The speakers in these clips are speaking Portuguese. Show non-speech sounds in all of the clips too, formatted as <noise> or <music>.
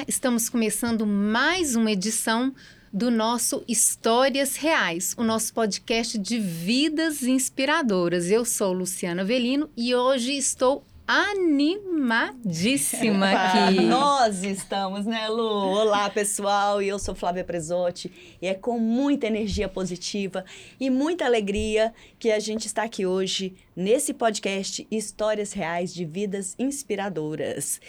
Olá, estamos começando mais uma edição do nosso Histórias Reais, o nosso podcast de vidas inspiradoras. Eu sou Luciana Velino e hoje estou animadíssima aqui. Nós estamos, né, Lu? Olá, pessoal. E eu sou Flávia Presotti. E é com muita energia positiva e muita alegria que a gente está aqui hoje nesse podcast Histórias Reais de Vidas Inspiradoras.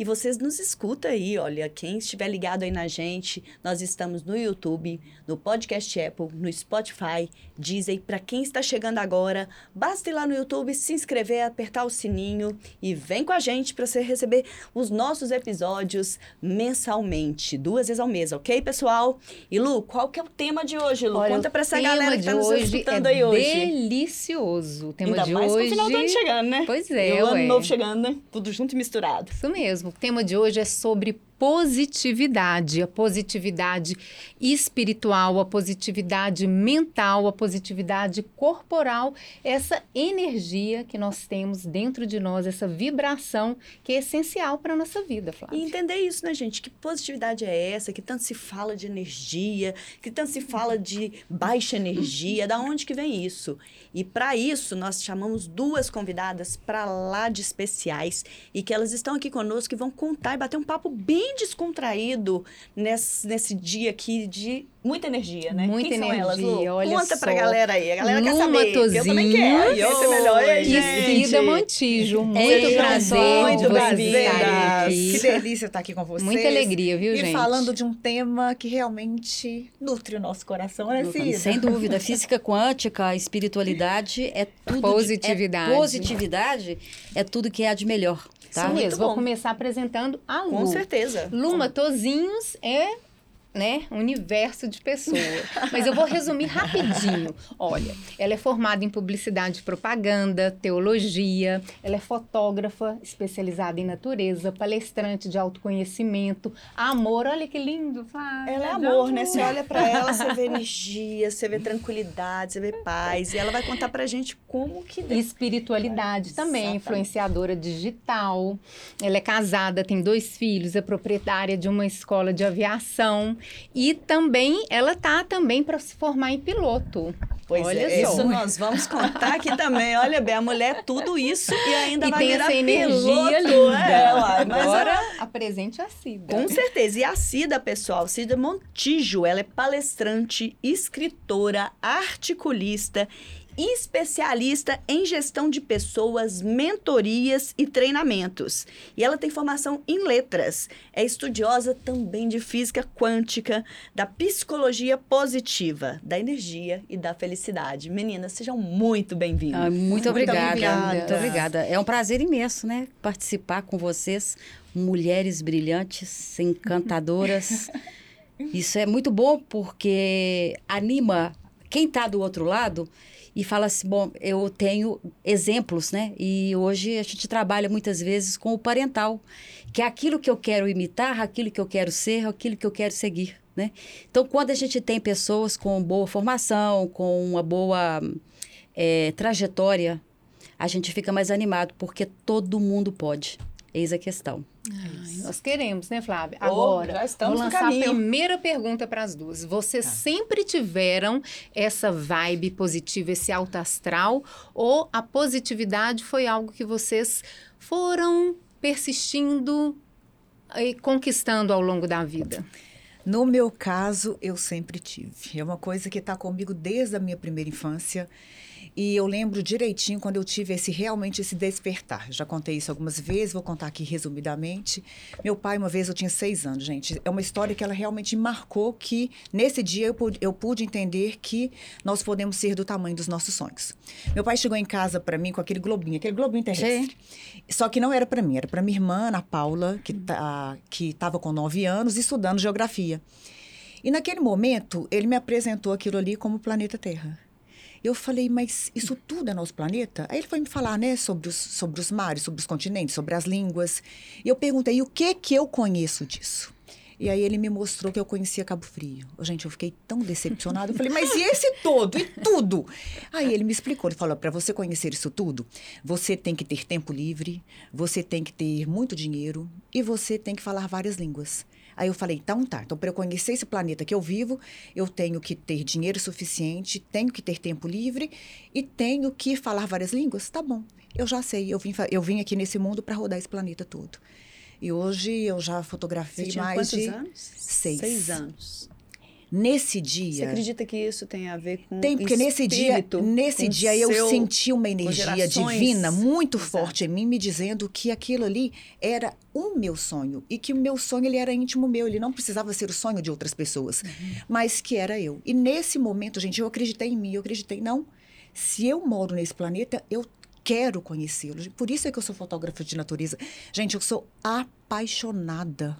E vocês nos escutam aí, olha, quem estiver ligado aí na gente, nós estamos no YouTube, no Podcast Apple, no Spotify, Deezer. Para quem está chegando agora, basta ir lá no YouTube, se inscrever, apertar o sininho e vem com a gente para você receber os nossos episódios mensalmente, duas vezes ao mês, ok, pessoal? E Lu, qual que é o tema de hoje, Lu? Olha, Conta para essa galera que está nos escutando é aí hoje. Delicioso. O tema Ainda de mais hoje. com o final do ano chegando, né? Pois é, E o ué. ano novo chegando, né? Tudo junto e misturado. Isso mesmo. O tema de hoje é sobre positividade, a positividade espiritual, a positividade mental, a positividade corporal, essa energia que nós temos dentro de nós, essa vibração que é essencial para a nossa vida, E Flávia. entender isso, né, gente? Que positividade é essa? Que tanto se fala de energia, que tanto se fala de baixa energia, da onde que vem isso? E para isso, nós chamamos duas convidadas para lá de especiais e que elas estão aqui conosco e vão contar e bater um papo bem descontraído nesse, nesse dia aqui de muita energia, né? Muita Quem são elas, energia, olha Conta pra só. galera aí. A galera quer Luma saber. porque Eu também Tozinhos. quero. E esse é melhor, hein, E gente? Cida Montijo, muito Sejam prazer muito de estarem Que delícia estar aqui com vocês. Muita alegria, viu, e gente? falando de um tema que realmente nutre o nosso coração, né, Cida? Sem dúvida. Física quântica, espiritualidade é tudo. de- Positividade. é positividade é tudo que há de melhor. Tá? Isso Muito mesmo. Vou bom. começar apresentando a Lu. Com certeza. Luma Tozinhos é, né, um universo de pessoa. Mas eu vou resumir rapidinho. Olha, ela é formada em publicidade e propaganda, teologia, ela é fotógrafa especializada em natureza, palestrante de autoconhecimento, amor, olha que lindo, Flávia, Ela é amor, né? Você olha pra ela, você vê energia, você vê tranquilidade, você vê paz. E ela vai contar pra gente como que... E espiritualidade também, Exatamente. influenciadora digital. Ela é casada, tem dois filhos, é proprietária de uma escola de aviação e também ela tá também para se formar em piloto. Pois Olha é, só. isso nós vamos contar aqui também. Olha bem, a mulher é tudo isso e ainda e vai tem virar essa energia piloto. É, mas Agora ela- apresente a Cida. Com certeza. E a Cida, pessoal, Cida Montijo, ela é palestrante, escritora, articulista, especialista em gestão de pessoas, mentorias e treinamentos. E ela tem formação em letras. É estudiosa também de física quântica, da psicologia positiva, da energia e da felicidade. Meninas, sejam muito bem-vindas. Ah, muito, obrigada. obrigada. Muito obrigada. É um prazer imenso, né? Participar com vocês, mulheres brilhantes, encantadoras. <laughs> Isso é muito bom porque anima quem está do outro lado e fala assim: bom, eu tenho exemplos, né? E hoje a gente trabalha muitas vezes com o parental, que é aquilo que eu quero imitar, aquilo que eu quero ser, aquilo que eu quero seguir. Né? Então, quando a gente tem pessoas com boa formação, com uma boa eh, trajetória, a gente fica mais animado, porque todo mundo pode. Eis a questão. Ai, nós queremos, né, Flávia? Oh, Agora, já estamos vou no lançar a caminho. primeira pergunta para as duas. Vocês sempre tiveram essa vibe positiva, esse alto astral? Ou a positividade foi algo que vocês foram persistindo e conquistando ao longo da vida? No meu caso, eu sempre tive. É uma coisa que está comigo desde a minha primeira infância. E eu lembro direitinho quando eu tive esse realmente esse despertar. Já contei isso algumas vezes, vou contar aqui resumidamente. Meu pai, uma vez eu tinha seis anos, gente. É uma história que ela realmente marcou que nesse dia eu pude, eu pude entender que nós podemos ser do tamanho dos nossos sonhos. Meu pai chegou em casa para mim com aquele globinho, aquele globinho terrestre. Só que não era para mim, era para minha irmã, Ana Paula, que tá, que estava com nove anos estudando geografia. E naquele momento ele me apresentou aquilo ali como o planeta Terra. Eu falei, mas isso tudo é nosso planeta? Aí ele foi me falar, né, sobre os, sobre os mares, sobre os continentes, sobre as línguas. E eu perguntei, o que que eu conheço disso? E aí ele me mostrou que eu conhecia Cabo Frio. Gente, eu fiquei tão decepcionada. Eu falei, mas e esse todo? E tudo? Aí ele me explicou. Ele falou, para você conhecer isso tudo, você tem que ter tempo livre, você tem que ter muito dinheiro e você tem que falar várias línguas. Aí eu falei, então tá. Então, para eu conhecer esse planeta que eu vivo, eu tenho que ter dinheiro suficiente, tenho que ter tempo livre e tenho que falar várias línguas? Tá bom. Eu já sei. Eu vim, eu vim aqui nesse mundo para rodar esse planeta todo. E hoje eu já fotografei mais quantos de anos? seis. Seis anos. Nesse Você dia. acredita que isso tem a ver com Tem, porque nesse dia, espírito, nesse dia eu seu- senti uma energia divina muito Exato. forte em mim, me dizendo que aquilo ali era o meu sonho e que o meu sonho ele era íntimo meu, ele não precisava ser o sonho de outras pessoas, mas que era eu. E nesse momento, gente, eu acreditei em mim, eu acreditei não. Se eu moro nesse planeta, eu quero conhecê-lo. Por isso é que eu sou fotógrafa de natureza. Gente, eu sou apaixonada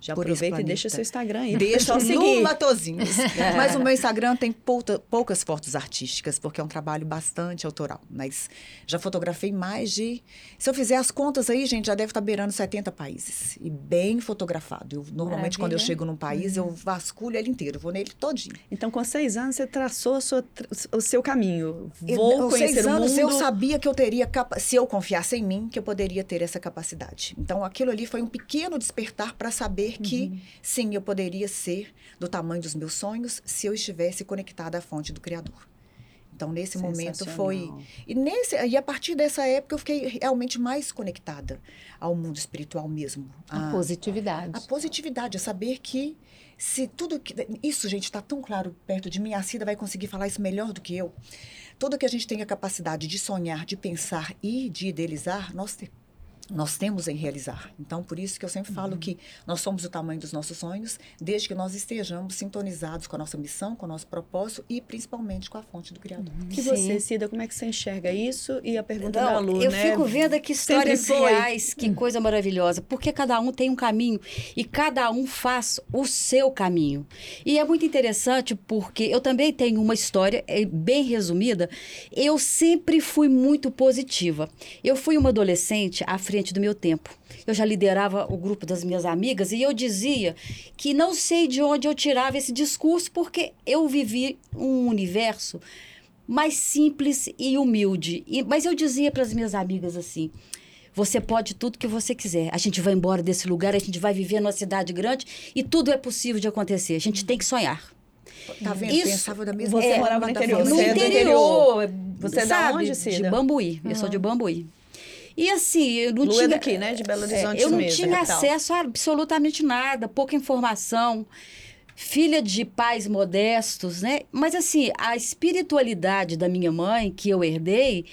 Já por aproveita e deixa seu Instagram aí. Deixa <laughs> no seguir. Matozinhos. <laughs> Mas o meu Instagram tem pouta- poucas fotos artísticas, porque é um trabalho bastante autoral. Mas já fotografei mais de. Se eu fizer as contas aí, gente, já deve estar beirando 70 países. E bem fotografado. Eu, normalmente, quando eu Maravilha. chego num país, eu vasculho ele inteiro, vou nele todinho. Então, com seis anos, você traçou sua o seu caminho. Eu- Vou aos conhecer seis o anos mundo. eu sabia que eu teria, se eu confiasse em mim, que eu poderia ter essa capacidade. Então aquilo ali foi um pequeno despertar para saber que Uhum. sim, eu poderia ser do tamanho dos meus sonhos se eu estivesse conectada à fonte do Criador. Então nesse momento foi e nesse e a partir dessa época eu fiquei realmente mais conectada ao mundo espiritual mesmo. A a- positividade. a positividade, a saber que se tudo que. Isso, gente, está tão claro perto de mim, a Cida vai conseguir falar isso melhor do que eu. Tudo que a gente tem a capacidade de sonhar, de pensar e de idealizar, nós, nós temos em realizar. Então, por isso que eu sempre falo que nós somos o tamanho dos nossos sonhos, desde que nós estejamos sintonizados com a nossa missão, com o nosso propósito e principalmente com a fonte do Criador. E Sim. você, Cida, como é que você enxerga isso? E a pergunta da Não, Lu, eu né? fico vendo aqui histórias reais, que coisa maravilhosa, porque cada um tem um caminho e cada um faz o seu caminho. E é muito interessante porque eu também tenho uma história é, bem resumida. Eu sempre fui muito positiva. Eu fui uma adolescente à frente do meu tempo. Eu já liderava o grupo das minhas amigas e eu dizia que não sei de onde eu tirava esse discurso porque eu vivi um universo mais simples e humilde. E- mas eu dizia para as minhas amigas assim: você pode tudo que você quiser. A gente vai embora desse lugar, a gente vai viver numa cidade grande e tudo é possível de acontecer. A gente tem que sonhar. Tá vendo? Isso- Pensava da mesma Você forma. morava no interior, no é interior. Você é da sabe? onde, De Cida? Bambuí. Eu sou de Bambuí. E assim, eu não Lu é tinha. daqui, né? De Belo Horizonte eu não mesmo, tinha capital. acesso a absolutamente nada, pouca informação. Filha de pais modestos, né? Mas assim, a espiritualidade da minha mãe, que eu herdei,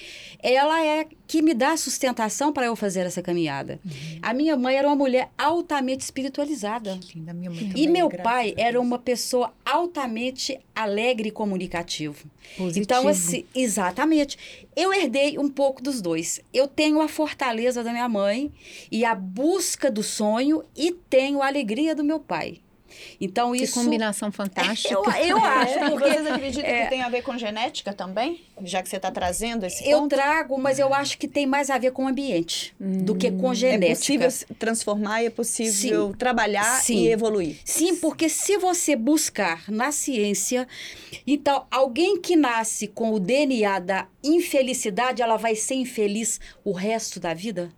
ela é que me dá sustentação para eu fazer essa caminhada. A minha mãe era uma mulher altamente espiritualizada. Linda, minha mãe E também, meu pai era uma pessoa altamente alegre e comunicativo. Positivo. Então, assim, exatamente. Eu herdei um pouco dos dois. Eu tenho a fortaleza da minha mãe e a busca do sonho e tenho a alegria do meu pai. Então, Que isso. combinação fantástica. Eu, eu <laughs> acho, É, porque Vocês acreditam é, que tem a ver com genética também? Já que você está trazendo esse eu ponto? trago, mas eu acho que tem mais a ver com o ambiente do que com É genética. possível se transformar, é possível trabalhar Sim. e evoluir. Sim, porque se você buscar na ciência, então alguém que nasce com o DNA da infelicidade, ela vai ser infeliz o resto da vida?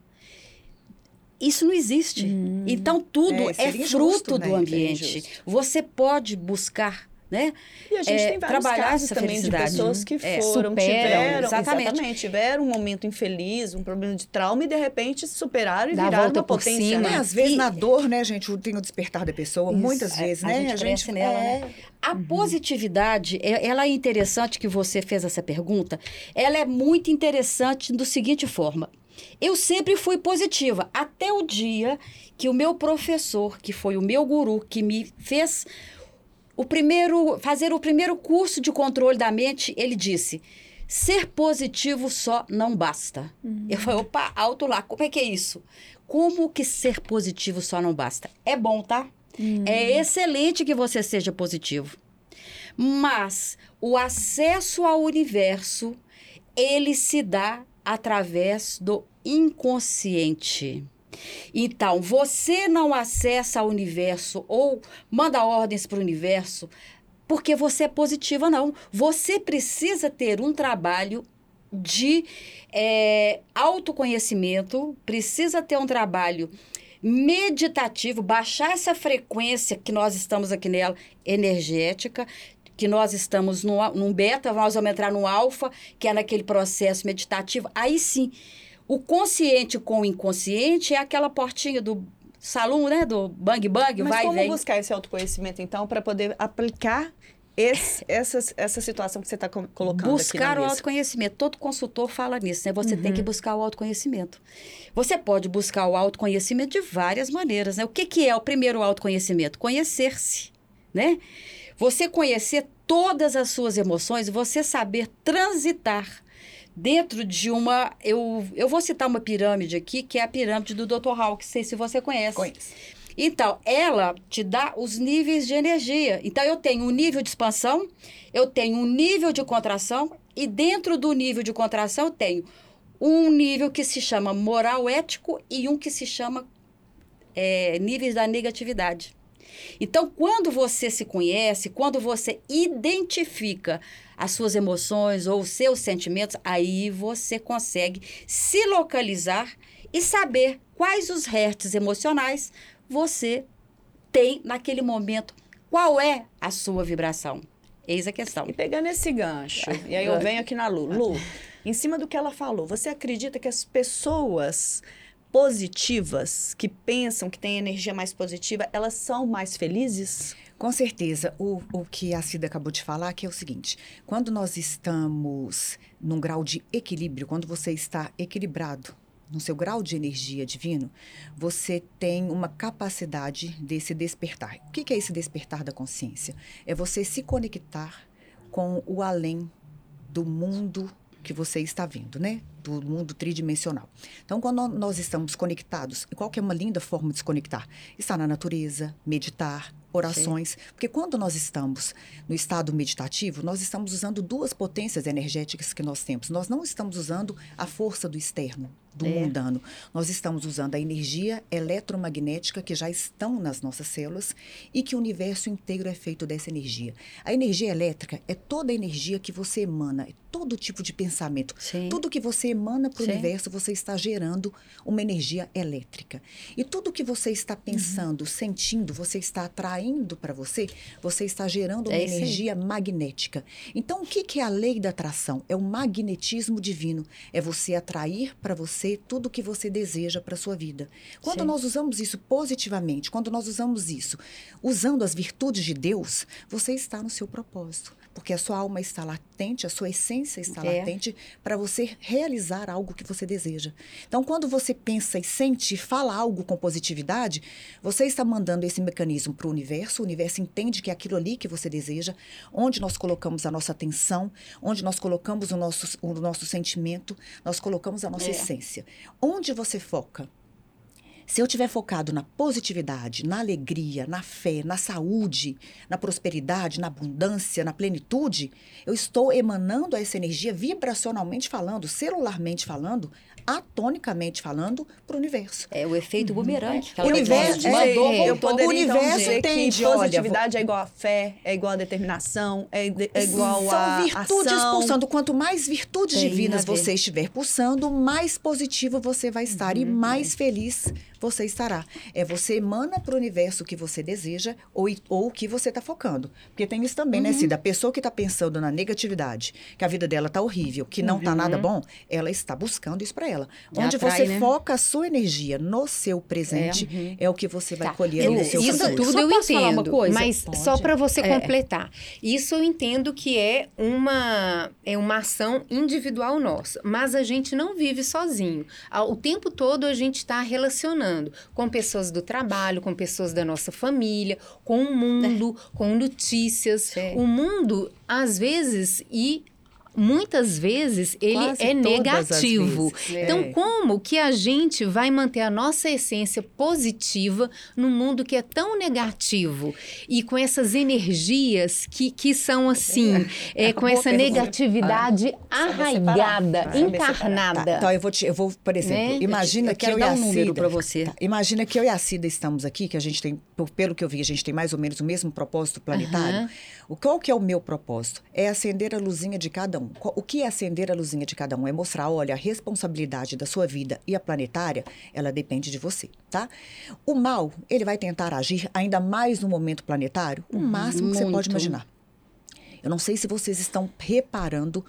Isso não existe. Então tudo É, é, fruto injusto, né? do Seria ambiente. Você pode buscar, né? E a gente É, tem vários trabalhar casos essa também felicidade. de pessoas que É, foram, superam, tiveram, exatamente. exatamente, tiveram um momento infeliz, um problema de trauma e de repente superaram e Dá a viraram uma potência. cima. né? É, às vezes E- na dor, né, gente, tem o despertar da pessoa, Isso, muitas é, vezes, a né? gente cresce nela, é, né? A positividade, é- ela é interessante que você fez essa pergunta. Ela é muito interessante do seguinte forma. Eu sempre fui positiva, até o dia que o meu professor, que foi o meu guru, que me fez o primeiro, fazer o primeiro curso de controle da mente, ele disse: ser positivo só não basta. Eu falei, opa, alto lá, como é que é isso? Como que ser positivo só não basta? É bom, tá? É excelente que você seja positivo. Mas o acesso ao universo, ele se dá através do inconsciente. Então, você não acessa o universo ou manda ordens para o universo porque você é positiva, não. Você precisa ter um trabalho de é, autoconhecimento, precisa ter um trabalho meditativo, baixar essa frequência que nós estamos aqui nela, energética, que nós estamos no, num beta, nós vamos entrar no alfa, que é naquele processo meditativo. Aí sim, o consciente com o inconsciente é aquela portinha do salão, né? Do bang bang, Mas vai como vem. buscar esse autoconhecimento, então, para poder aplicar esse, essa, essa situação que você está colocando Buscar o autoconhecimento. Todo consultor fala nisso, né? Você Uhum. tem que buscar o autoconhecimento. Você pode buscar o autoconhecimento de várias maneiras, né? O que, que é o primeiro autoconhecimento? Conhecer-se, né? Você conhecer todas as suas emoções, você saber transitar dentro de uma... Eu, eu vou citar uma pirâmide aqui, que é a pirâmide do Dr. Hawk, sei se você conhece. Conheço. Então, ela te dá os níveis de energia. Então, eu tenho um nível de expansão, eu tenho um nível de contração, e dentro do nível de contração, eu tenho um nível que se chama moral ético e um que se chama é, níveis da negatividade. Então, quando você se conhece, quando você identifica as suas emoções ou os seus sentimentos, aí você consegue se localizar e saber quais os hertz emocionais você tem naquele momento. Qual é a sua vibração? Eis a questão. E pegando esse gancho, e aí eu <laughs> venho aqui na Lu. Lu, em cima do que ela falou, você acredita que as pessoas positivas, que pensam que têm energia mais positiva, elas são mais felizes? Com certeza, o, o que a Cida acabou de falar, que é o seguinte: quando nós estamos num grau de equilíbrio, quando você está equilibrado no seu grau de energia divino, você tem uma capacidade desse despertar. O que é esse despertar da consciência? É você se conectar com o além do mundo que você está vendo, né? Do mundo tridimensional. Então, quando nós estamos conectados, e qual que é uma linda forma de se conectar? Estar na natureza, meditar, orações. Porque quando nós estamos no estado meditativo, nós estamos usando duas potências energéticas que nós temos. Nós não estamos usando a força do externo, do É. mundano. Nós estamos usando a energia eletromagnética que já estão nas nossas células e que o universo inteiro é feito dessa energia. A energia elétrica é toda a energia que você emana, é todo tipo de pensamento. Sim. Tudo que você emana para o Sim. universo, você está gerando uma energia elétrica. E tudo que você está Uhum. pensando, sentindo, você está atraindo para você, você está gerando uma É isso aí. energia magnética. Então, o que, que é a lei da atração? É o magnetismo divino. É você atrair para você tudo o que você deseja para sua vida. Quando Sim. nós usamos isso positivamente, quando nós usamos isso usando as virtudes de Deus, você está no seu propósito. Porque a sua alma está latente, a sua essência está É. latente para você realizar algo que você deseja. Então, quando você pensa e sente e fala algo com positividade, você está mandando esse mecanismo para o universo, o universo entende que é aquilo ali que você deseja, onde nós colocamos a nossa atenção, onde nós colocamos o nosso, o nosso sentimento, nós colocamos a nossa É. essência. Onde você foca? Se eu tiver focado na positividade, na alegria, na fé, na saúde, na prosperidade, na abundância, na plenitude, eu estou emanando essa energia vibracionalmente falando, celularmente falando, atonicamente falando, para o universo. É o efeito bumerangue. O universo- mandou, é, eu poderia O então universo dizer entende, que olha, positividade é igual a fé, é igual a determinação, é, de- é igual São a virtudes ação. pulsando. Quanto mais virtudes Tem divinas você estiver pulsando, mais positivo você vai estar Uhum. e mais feliz você estará. É você emana para o universo o que você deseja ou, o que você está focando. Porque tem isso também, Uhum. né, Cida? A pessoa que está pensando na negatividade, que a vida dela está horrível, que não está nada bom, ela está buscando isso para ela. Uhum. Já Onde atrai, você né? foca a sua energia no seu presente, é, o que você vai Tá. colher Eu- no seu Isso futuro. tudo Só eu posso falar uma entendo, coisa? mas Pode. só para você É. completar. Isso eu entendo que é uma é uma ação individual nossa, mas a gente não vive sozinho. O tempo todo a gente está relacionando com pessoas do trabalho, com pessoas da nossa família, com o mundo, com notícias. Sim. O mundo às vezes e muitas vezes ele Quase é negativo. vezes. É. Então, como que a gente vai manter a nossa essência positiva num mundo que é tão negativo e com essas energias que, que são assim, <laughs> é, com Boa essa negatividade arraigada, separar. Saber encarnada. Tá, então eu vou, te, eu vou, por exemplo, Né? imagina Eu que quero eu e a um Cida, pra você. Tá, imagina que eu e a Cida estamos aqui, que a gente tem, pelo que eu vi, a gente tem mais ou menos o mesmo propósito planetário. O qual que é o meu propósito? É acender a luzinha de cada um. O que é acender a luzinha de cada um? É mostrar, olha, a responsabilidade da sua vida e a planetária, ela depende de você, tá? O mal, ele vai tentar agir ainda mais no momento planetário, o máximo que você pode imaginar. Eu não sei se vocês estão reparando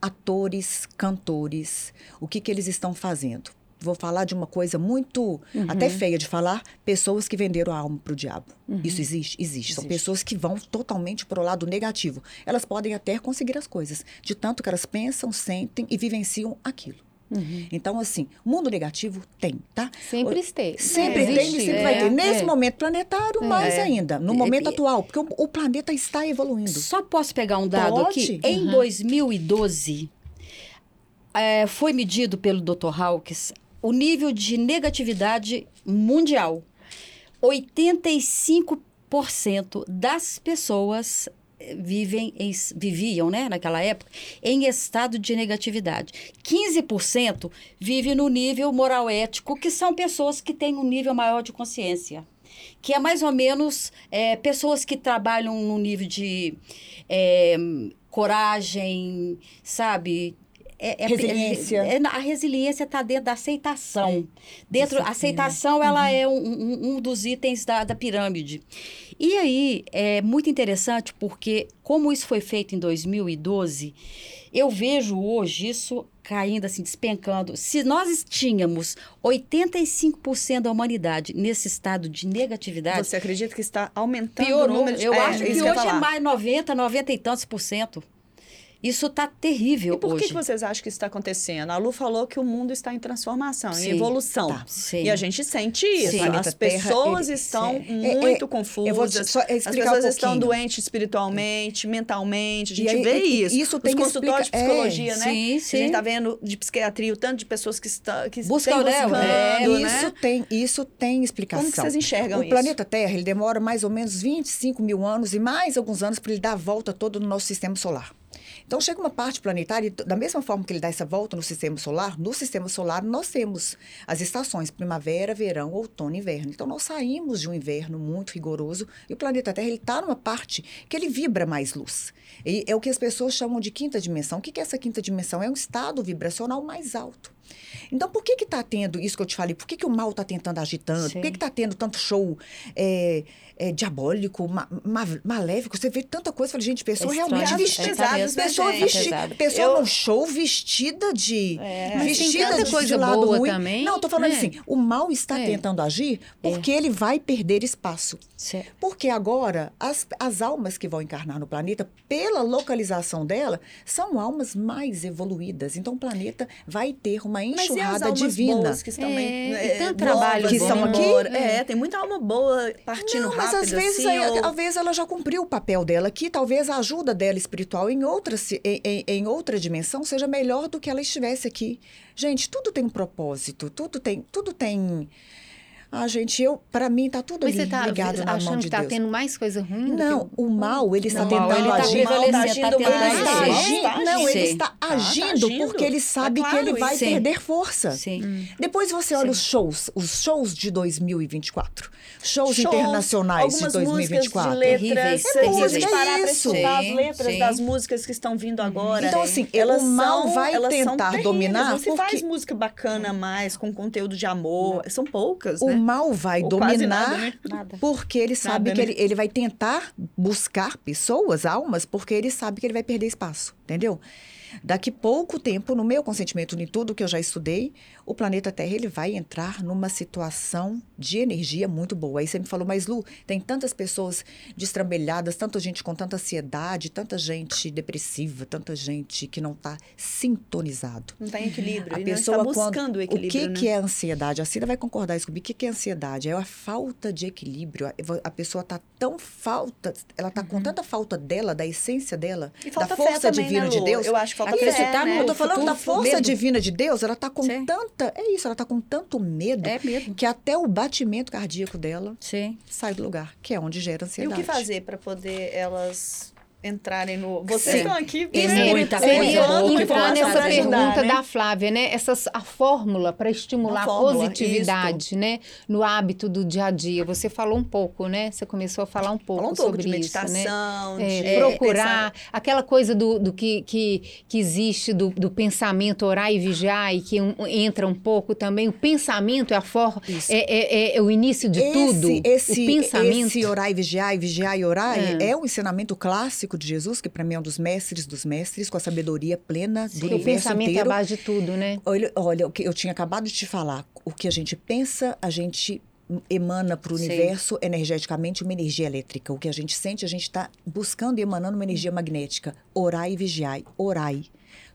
atores, cantores, o que, que eles estão fazendo. Vou falar de uma coisa muito, até feia de falar, pessoas que venderam a alma para o diabo. Isso existe? existe? São Existe. pessoas que vão totalmente para o lado negativo. Elas podem até conseguir as coisas, de tanto que elas pensam, sentem e vivenciam aquilo. Então, assim, mundo negativo tem, tá? Sempre esteve. Sempre É, tem e sempre É, vai ter. Nesse é. momento planetário, mais É. ainda. No momento atual, porque o, o planeta está evoluindo. Só posso pegar um dado Pode. aqui? Em 2012, é, foi medido pelo Dr. Hawkes o nível de negatividade mundial. 85% das pessoas eh, vivem em- viviam, né, naquela época, em estado de negatividade. 15% vive no nível moral ético, que são pessoas que têm um nível maior de consciência que é mais ou menos é, pessoas que trabalham no nível de é, coragem, sabe? É, é- Resiliência. é- é- a resiliência está dentro da aceitação. Dentro, a aceitação, ela é um, um- um dos itens da, da pirâmide. E aí, é muito interessante porque, como isso foi feito em 2012, eu vejo hoje isso caindo assim, despencando. Se nós tínhamos 85% da humanidade nesse estado de negatividade, Você acredita que está aumentando o piorou. número de... Eu É, acho que hoje é mais 90, 90 e tantos por cento. Isso tá terrível E por que, hoje. que vocês acham que isso está acontecendo? A Lu falou que o mundo está em transformação, Sim. em evolução. Tá. E a gente sente isso. Sim. As Planeta Terra, pessoas ele- estão é, é, muito é, confusas. só As pessoas um estão doentes espiritualmente, mentalmente. A gente aí, vê e- isso. isso Os tem que consultórios explicar- de psicologia, é, né? sim, A sim. gente está vendo de psiquiatria o tanto de pessoas que, está, que têm né? buscando, É, né? isso tem, isso tem explicação. Como que vocês enxergam o isso? planeta Terra ele demora mais ou menos 25 mil anos e mais alguns anos para ele dar a volta todo no nosso sistema solar. Então chega uma parte planetária, e da mesma forma que ele dá essa volta no sistema solar, no sistema solar nós temos as estações primavera, verão, outono e inverno. Então nós saímos de um inverno muito rigoroso e o planeta Terra ele está numa parte que ele vibra mais luz. E é o que as pessoas chamam de quinta dimensão. O que que é essa quinta dimensão? É um estado vibracional mais alto. Então, por que que está tendo isso que eu te falei? Por que, que o mal está tentando agir tanto? Por que Sim. que está tendo tanto show é, é, diabólico, ma- ma- maléfico? Você vê tanta coisa. Falei, gente, pessoa É realmente estranho, vestida. é, pessoa gente? vestida. Pesado. Pessoa Eu- num show vestida de. É. Vestida de, coisa de lado ruim. também, Não, tô falando né? assim, o mal está É. tentando agir porque ele vai perder espaço. Certo. Porque agora, as, as almas que vão encarnar no planeta, pela localização dela, são almas mais evoluídas. Então, o planeta vai ter uma Mas e as enxurrada divina. boas que estão É, bem, e tanto trabalho que bom. estão aqui? embora. É, tem muita alma boa partindo Não, mas rápido, às vezes, assim, aí, ou- às vezes ela já cumpriu o papel dela aqui, talvez a ajuda dela espiritual em outra, em, em- em outra dimensão seja melhor do que ela estivesse aqui. Gente, tudo tem um propósito, tudo tem, tudo tem. Ah, gente, eu, para mim tá tudo Mas ali você tá ligado na mão achando de que tá Deus. tendo mais coisa ruim? Não, o mal, ele está tentando ele tá agir. prevalecendo, tá agindo Ele está agindo, Tá não, ele está Tá, tá agindo porque ele É sabe que ele vai perder força. Sim. Depois você olha os shows, os shows de 2024, shows, internacionais de algumas 2024. músicas de letras, Terríveis, gente terríveis. parar para as letras das músicas que estão vindo agora. Então, assim, elas o mal vai tentar dominar Não se faz música bacana mais, com conteúdo de amor. São poucas, né? Mal vai Ou dominar nada, né? Nada. porque ele sabe Nada, que né? ele, ele vai tentar buscar pessoas, almas, porque ele sabe que ele vai perder espaço, entendeu? Daqui pouco tempo, no meu consentimento em tudo que eu já estudei, o planeta Terra ele vai entrar numa situação de energia muito boa. Aí você me falou, mas Lu, tem tantas pessoas destrambelhadas, tanta gente com tanta ansiedade, tanta gente depressiva, tanta gente que não está sintonizado. Não está em equilíbrio. A pessoa está quando- buscando o o equilíbrio. que, né? que é ansiedade? A Cida vai concordar isso comigo. O que, que é ansiedade? É a falta de equilíbrio. A pessoa tá tão falta, ela tá com tanta falta dela, da essência dela, falta da força também, divina né, de? Deus. Eu acho falta Acreditar fé, né? Eu tô falando futuro, da força medo. divina de Deus, ela tá com Sim. tanta. É isso, ela tá com tanto medo É mesmo. que até o batimento cardíaco dela Sim. sai do lugar, que é onde gera E o ansiedade. que fazer para poder elas entrarem no. Vocês Sim. estão aqui Tem né, muita coisa entrar nessa pergunta né? da Flávia, né? Essas, a fórmula para estimular A fórmula, positividade, né? No hábito do dia a dia. Você falou um pouco, né? Você começou a falar um pouco um pouco sobre de isso, né? meditação, É, de procurar aquela coisa do, do que, que, que existe do, do pensamento orar e vigiar e que um- entra um pouco também o pensamento é a for, Isso. é, é, é- é o início de esse, tudo Esse, o pensamento esse orar e vigiar, e vigiar e orar, É. é. um ensinamento clássico de Jesus, que para mim é um dos mestres dos mestres, com a sabedoria plena do Porque o universo pensamento é a inteiro. base de tudo né Olha, olha, o que eu tinha acabado de te falar. O que a gente pensa, a gente emana para o Sim. universo energeticamente uma energia elétrica. O que a gente sente, a gente está buscando e emanando uma energia magnética. Orai e vigiai. Orai.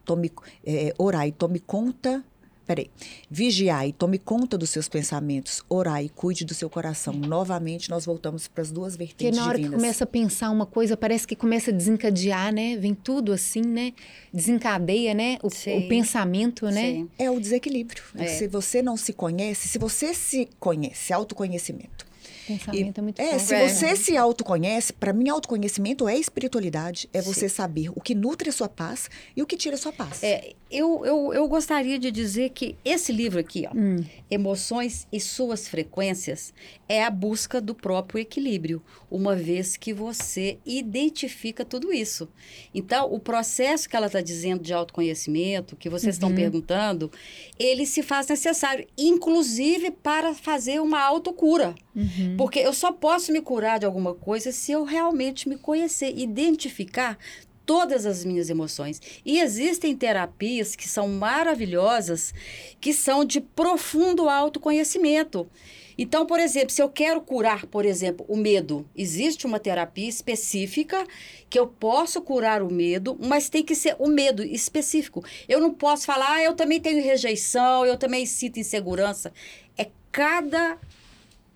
Tome, eh, orai, tome conta. Peraí. Vigiai, tome conta dos seus pensamentos. Orai, cuide do seu coração. Novamente, nós voltamos para as duas Porque vertentes na hora divinas. que começa a pensar uma coisa, parece que começa a desencadear, né? Vem tudo assim, né? Desencadeia, né? O, o pensamento, né? Sim. É o desequilíbrio. É. Se você não se conhece, se você se conhece, autoconhecimento, Pensamento é muito É, forte. se É. você se autoconhece, para mim, autoconhecimento é espiritualidade. É você saber o que nutre a sua paz e o que tira a sua paz. É, eu, eu, eu gostaria de dizer que esse livro aqui, ó, Hum. Emoções e Suas Frequências, é a busca do próprio equilíbrio, uma vez que você identifica tudo isso. Então, o processo que ela está dizendo de autoconhecimento, que vocês estão perguntando, ele se faz necessário, inclusive para fazer uma autocura. Uhum. Porque eu só posso me curar de alguma coisa se eu realmente me conhecer, identificar todas as minhas emoções. E existem terapias que são maravilhosas, que são de profundo autoconhecimento. Então, por exemplo, se eu quero curar, por exemplo, o medo, existe uma terapia específica que eu posso curar o medo, mas tem que ser o medo específico. Eu não posso falar, ah, eu também tenho rejeição, eu também sinto insegurança. É cada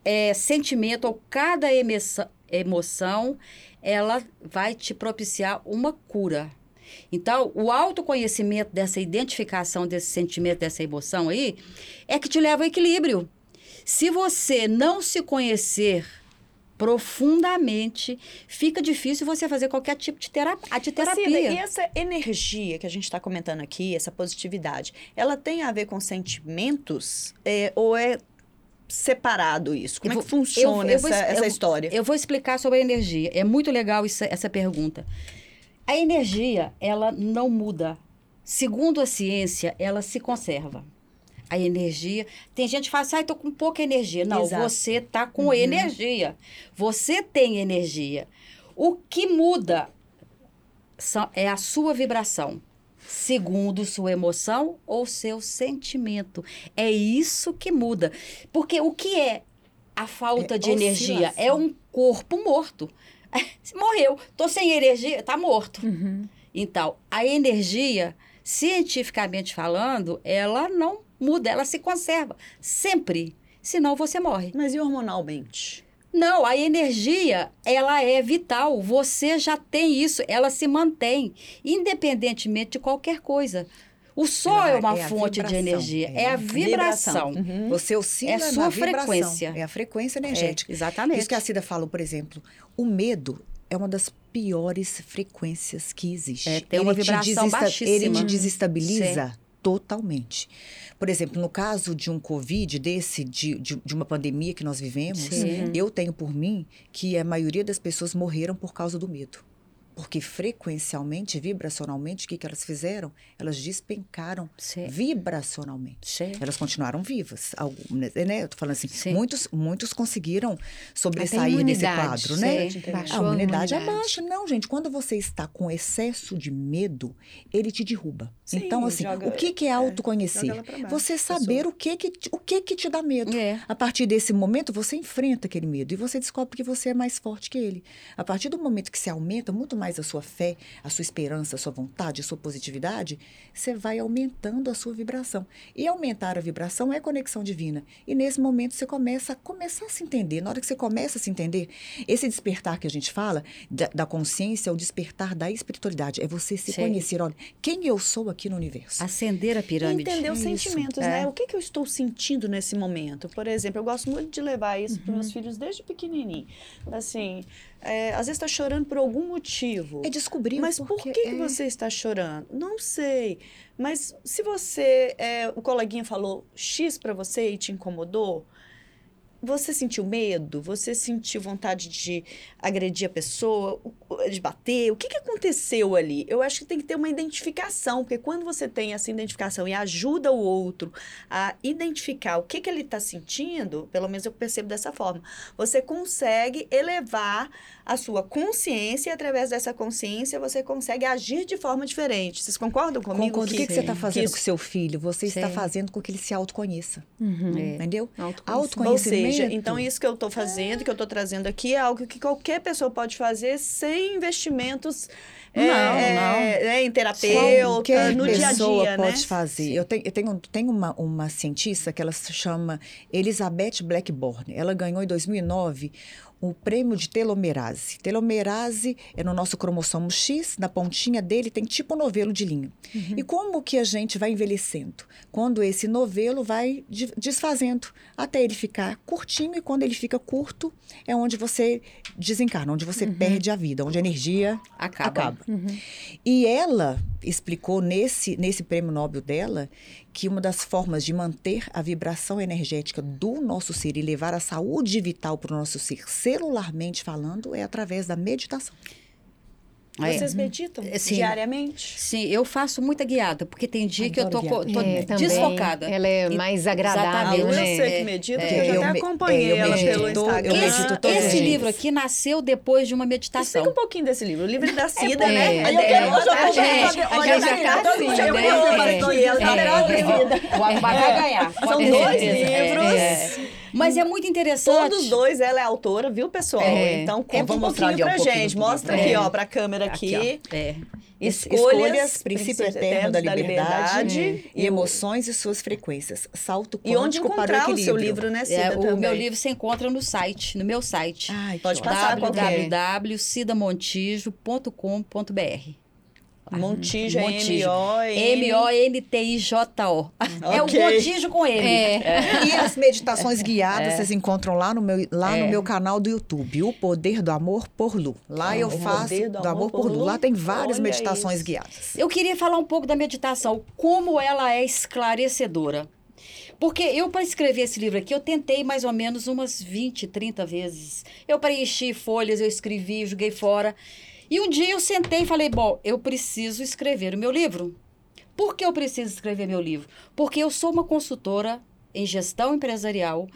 é, sentimento ou cada emoção, emoção, ela vai te propiciar uma cura. Então, o autoconhecimento dessa identificação desse sentimento, dessa emoção aí, é que te leva ao equilíbrio. Se você não se conhecer profundamente, fica difícil você fazer qualquer tipo de, tera de terapia. Cida, e essa energia que a gente está comentando aqui, essa positividade, ela tem a ver com sentimentos é, ou é separado isso? Como Eu é que vou- funciona eu- eu vou essa, es- essa eu- história? Eu vou explicar sobre a energia. É muito legal isso- essa pergunta. A energia, ela não muda. Segundo a ciência, ela se conserva. A energia. Tem gente que fala assim, ah, tô com pouca energia. Não, Exato. você tá com energia. Você tem energia. O que muda são- é a sua vibração. Segundo sua emoção ou seu sentimento. É isso que muda. Porque o que é a falta É de energia? oscilação. É um corpo morto. <laughs> Morreu. Tô sem energia, tá morto. Uhum. Então, a energia, cientificamente falando, ela não muda, ela se conserva sempre. Senão você morre. Mas e hormonalmente? Não, a energia, ela é vital. Você já tem isso, ela se mantém, independentemente de qualquer coisa. O sol é é- uma é fonte de energia, é é, a vibração. Uhum. Você oscila É a sua frequência. É a frequência É, energética. exatamente. Isso que a Cida falou, por exemplo, o medo é uma das piores frequências que existe. É, tem uma Ele te vibração baixíssima. Ele te desestabiliza totalmente. Por exemplo, no caso de um Covid desse, de, de, de uma pandemia que nós vivemos, Sim. eu tenho por mim que a maioria das pessoas morreram por causa do medo. Porque frequencialmente, vibracionalmente, o que, que elas fizeram? Elas despencaram Sim. vibracionalmente. Sim. Elas continuaram vivas. Algumas, né? Eu tô falando assim, Sim. muitos, muitos conseguiram sobressair desse imunidade, quadro, né? A Baixou imunidade é imunidade. baixa. Não, gente, quando você está com excesso de medo, ele te derruba. Sim, então, assim, joga- o que, que é é, autoconhecer? baixo, você saber o que que, te- o que que te dá medo. É. A partir desse momento, você enfrenta aquele medo e você descobre que você é mais forte que ele. A partir do momento que você aumenta muito mais mais a sua fé, a sua esperança, a sua vontade, a sua positividade, você vai aumentando a sua vibração. E aumentar a vibração é conexão divina. E nesse momento você começa a começar a se entender. Na hora que você começa a se entender, esse despertar que a gente fala da, da consciência, é o despertar da espiritualidade, é você se Sei. conhecer. Olha, quem eu sou aqui no universo? Acender a pirâmide. Entender os sentimentos, é. né? O que, que eu estou sentindo nesse momento? Por exemplo, eu gosto muito de levar isso para Uhum. meus filhos desde pequenininho. Assim, é, às vezes está chorando por algum motivo. É descobrir Mas por que, que é. você está chorando? Não sei. Mas se você, é, o coleguinha falou X para você e te incomodou, você sentiu medo? Você sentiu vontade de agredir a pessoa, de bater? O que, que aconteceu ali? Eu acho que tem que ter uma identificação, porque quando você tem essa identificação e ajuda o outro a identificar o que, que ele está sentindo, pelo menos eu percebo dessa forma, você consegue elevar a sua consciência e através dessa consciência você consegue agir de forma diferente. Vocês concordam comigo? Concordo. O que, que você está fazendo que com seu filho? Você está Sim. fazendo com que ele se autoconheça. Uhum. É. Entendeu? Autoconhecimento. Autoconhecimento. Seja, então isso que eu estou fazendo, que eu estou trazendo aqui, é algo que qualquer pessoa pode fazer sem investimentos Não, é, não. é, em terapeuta, Qualquer no dia a pessoa dia, pode né? fazer. Eu tenho, eu tenho, tenho uma, uma cientista que ela se chama Elizabeth Blackburn. Ela ganhou em 2009 o prêmio de telomerase. Telomerase é no nosso cromossomo X, na pontinha dele tem tipo um novelo de linha. E como que a gente vai envelhecendo? Quando esse novelo vai de- desfazendo até ele ficar curtinho e quando ele fica curto é onde você desencarna, onde você perde a vida, onde a energia Acaba. acaba. E ela explicou nesse, nesse prêmio Nobel dela que uma das formas de manter a vibração energética do nosso ser e levar a saúde vital para o nosso ser, celularmente falando, é através da meditação. É. Vocês meditam É, sim. diariamente? Sim, eu faço muita guiada, porque tem dia que eu tô, Adoro tô É, desfocada. Ela é E- mais agradável, Lu, eu né? sei que medita, porque É, eu já eu até acompanhei é, eu ela medito, pelo eu Instagram. medito Esse, livro aqui nasceu depois de uma meditação. Explica um pouquinho desse livro. O livro da Cida, É, né? é, Aí eu é, quero é, hoje eu é, é, a olha, gente já tá assim, né? eu É, "Tô indo, tá é, é. O vai ganhar. São dois livros. É. Mas é muito interessante. Todos dois, ela é autora, viu, pessoal? É. Então, É, conta vou um mostrar pouquinho ali, ó, pra um pouquinho gente. Mostra aqui, É. ó, pra câmera aqui. Aqui, É. Escolhas, princípio eterno da liberdade, e e emoções e suas frequências. Salto E onde quântico para o encontrar o seu livro, né, Cida, É, o também? meu livro você encontra no site, no meu site. Ai, Pode passar é? www.cidamontijo.com.br Montijo, é Montijo. M-O-N... M-O-N-T-I-J-O. É o. Montijo com ele. É. E as meditações guiadas vocês encontram lá no meu, lá no É. meu canal do YouTube, O Poder do Amor por Lu. Lá eu O faço Poder do, Amor por Lu. Lá tem várias Olha meditações isso. guiadas. Eu queria falar um pouco da meditação, como ela é esclarecedora. Porque eu, para escrever esse livro aqui, eu tentei mais ou menos umas 20, 30 vezes. Eu preenchi folhas, eu escrevi, joguei fora. E um dia eu sentei e falei: bom, eu preciso escrever o meu livro. Por que eu preciso escrever meu livro? Porque eu sou uma consultora em gestão empresarial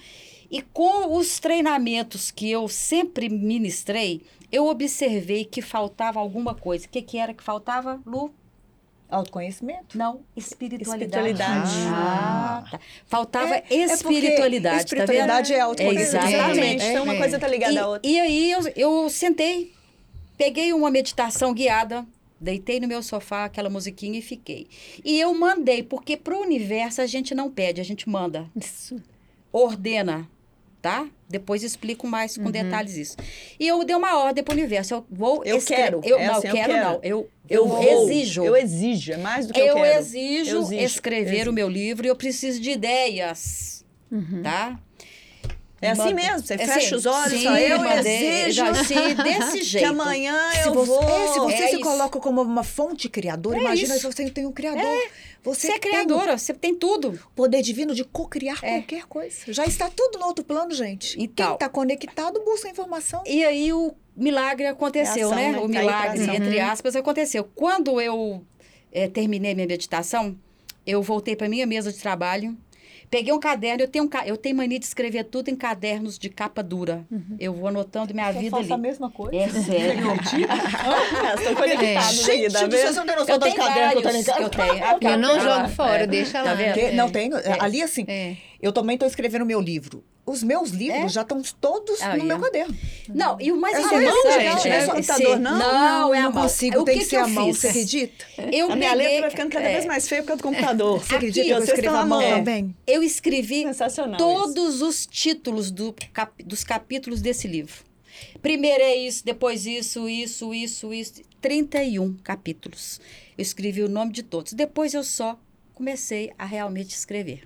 e com os treinamentos que eu sempre ministrei, eu observei que faltava alguma coisa. O que, que era que faltava, Lu? Autoconhecimento? Não, espiritualidade. Espiritualidade. Ah, tá. Faltava É- é porque espiritualidade, espiritualidade tá é autoconhecimento. exatamente. Então, uma É. coisa tá ligada à outra. E, e aí eu, eu sentei, peguei uma meditação guiada, deitei no meu sofá, aquela musiquinha e fiquei. E eu mandei, porque pro universo a gente não pede, a gente manda. Isso. Ordena, tá? Depois explico mais com detalhes isso. E eu dei uma ordem pro universo. Eu vou Eu quero. Eu, É não, assim, eu quero, quero. não. Eu, Eu vou, exijo. Eu exijo, é mais do que eu, Eu quero. exijo, Eu exijo, escrever exijo. o meu livro e eu preciso de ideias, tá? É assim mesmo, você é fecha assim, os olhos sim, fala, eu mandei- exijo já- sim, <laughs> desse que jeito. amanhã Se eu você, vou... é, se você É se isso. coloca como uma fonte criadora, É imagina isso. se você tem um criador. Você, Você é criadora, você tem tudo. o poder divino de co-criar É. qualquer coisa. Já está tudo no outro plano, gente. Então. Quem está conectado busca informação. E aí o milagre aconteceu, É ação, né? né? O pra milagre, entre aspas, aconteceu. Quando eu eh, terminei minha meditação, eu voltei para minha mesa de trabalho, peguei um caderno, eu tenho, um, eu tenho mania de escrever tudo em cadernos de capa dura. Eu vou anotando minha vida ali. mesma coisa. É sério. <laughs> Ah, Estão conectados Gente, aí, tá do céu, vendo? você não tem noção Eu dos tenho cadernos que eu tenho em casa? eu tenho. Eu não Tá jogo fora, É. deixa Tá lá. Porque- É. Não, tenho. Ali, assim, É. eu também estou escrevendo meu livro. os meus livros É? já estão todos Aí, no meu ó. caderno. Não, e o mais É interessante... mão, gente, não é é- computador, se- não? Não, é a não mão. consigo, o tem que que, ser eu a mão, fiz? você acredita? Eu a minha peguei- letra vai ficando cada é, vez mais feia por causa do computador. Você acredita E que eu escrevo a mão amando. também? Eu escrevi todos os títulos do cap- dos capítulos desse livro. Primeiro é isso, depois isso, isso, isso, isso. 31 capítulos. Eu escrevi o nome de todos. Depois eu só comecei a realmente escrever.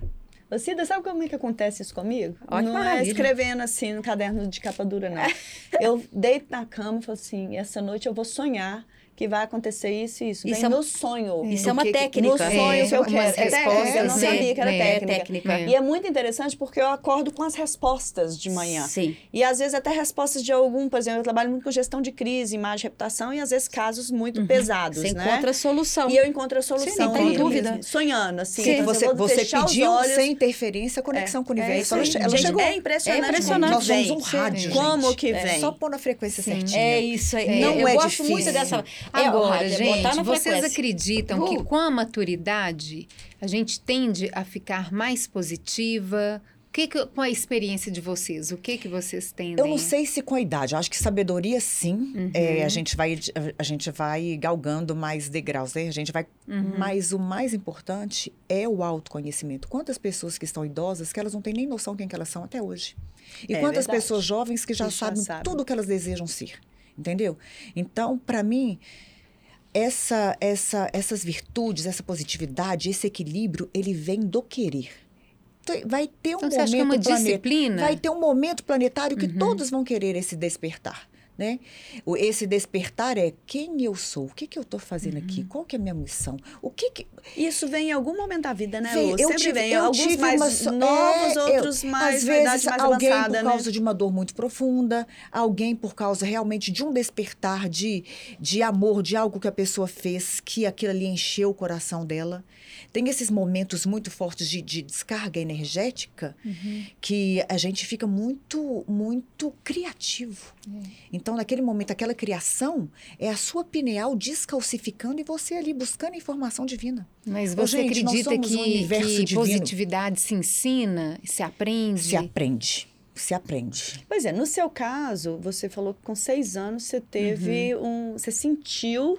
Ô, Cida, sabe como é que acontece isso comigo? Ó, não é maravilha. escrevendo assim no caderno de capa dura, não. <laughs> eu deito na cama e falo assim, essa noite eu vou sonhar que vai acontecer isso e isso. Isso Vem é- no sonho. Isso do é uma que- técnica. No sonho É, que eu umas quero. É técnica, eu não sabia que era é, técnica. é técnica. E é muito interessante porque eu acordo com as respostas de manhã. Sim. E às vezes até respostas de algum, por exemplo, eu trabalho muito com gestão de crise, imagem, reputação e às vezes casos muito pesados, Você né? encontra a solução. E eu encontro a solução. Sim, não tem dúvida. mesmo, Sonhando, assim. Sim, então, você, você pediu olhos. sem interferência a conexão com o universo. É, ela, isso Gente, chegou. É impressionante. É impressionante. Nós somos um rádio, Como que É vem? só pôr na frequência certinha. É isso aí. Não eu é gosto difícil. muito dessa. É, Agora, é gente, vocês frequência. acreditam que Uh. com a maturidade a gente tende a ficar mais positiva? O que, que com a experiência de vocês, o que que vocês tendem? Eu não sei se com a idade. Acho que sabedoria, sim. É, a, gente vai, a gente vai galgando mais degraus, né? A gente vai. Mas o mais importante é o autoconhecimento. Quantas pessoas que estão idosas que elas não têm nem noção quem que elas são até hoje? E É quantas verdade. pessoas jovens que já Que já sabem sabem. tudo o que elas desejam ser? Entendeu? Então, para mim. Essa, essa, essas virtudes, essa positividade, esse equilíbrio, ele vem do querer. Vai ter um Então, você momento acha que é uma disciplina? Vai ter um momento planetário Uhum. que todos vão querer esse despertar. Né? Esse despertar é quem eu sou, o que, que eu estou fazendo aqui, Uhum. qual que é a minha missão, o que, que Isso vem em algum momento da vida, né, Lu? eu Sempre tive- vem. eu Alguns tive mais uma novos, é, outros eu- mais às vezes mais alguém avançada, por né? causa de uma dor muito profunda, alguém por causa realmente de um despertar de, de amor, de algo que a pessoa fez, que aquilo ali encheu o coração dela. Tem esses momentos muito fortes de, de descarga energética Uhum. que a gente fica muito, muito criativo. É. Então, naquele momento, aquela criação é a sua pineal descalcificando e você ali buscando informação divina. Mas Ô, você gente, acredita somos um que, que positividade se ensina, se aprende? Se aprende. Se aprende. Pois é, no seu caso, você falou que com seis anos você teve Uhum. um. Você sentiu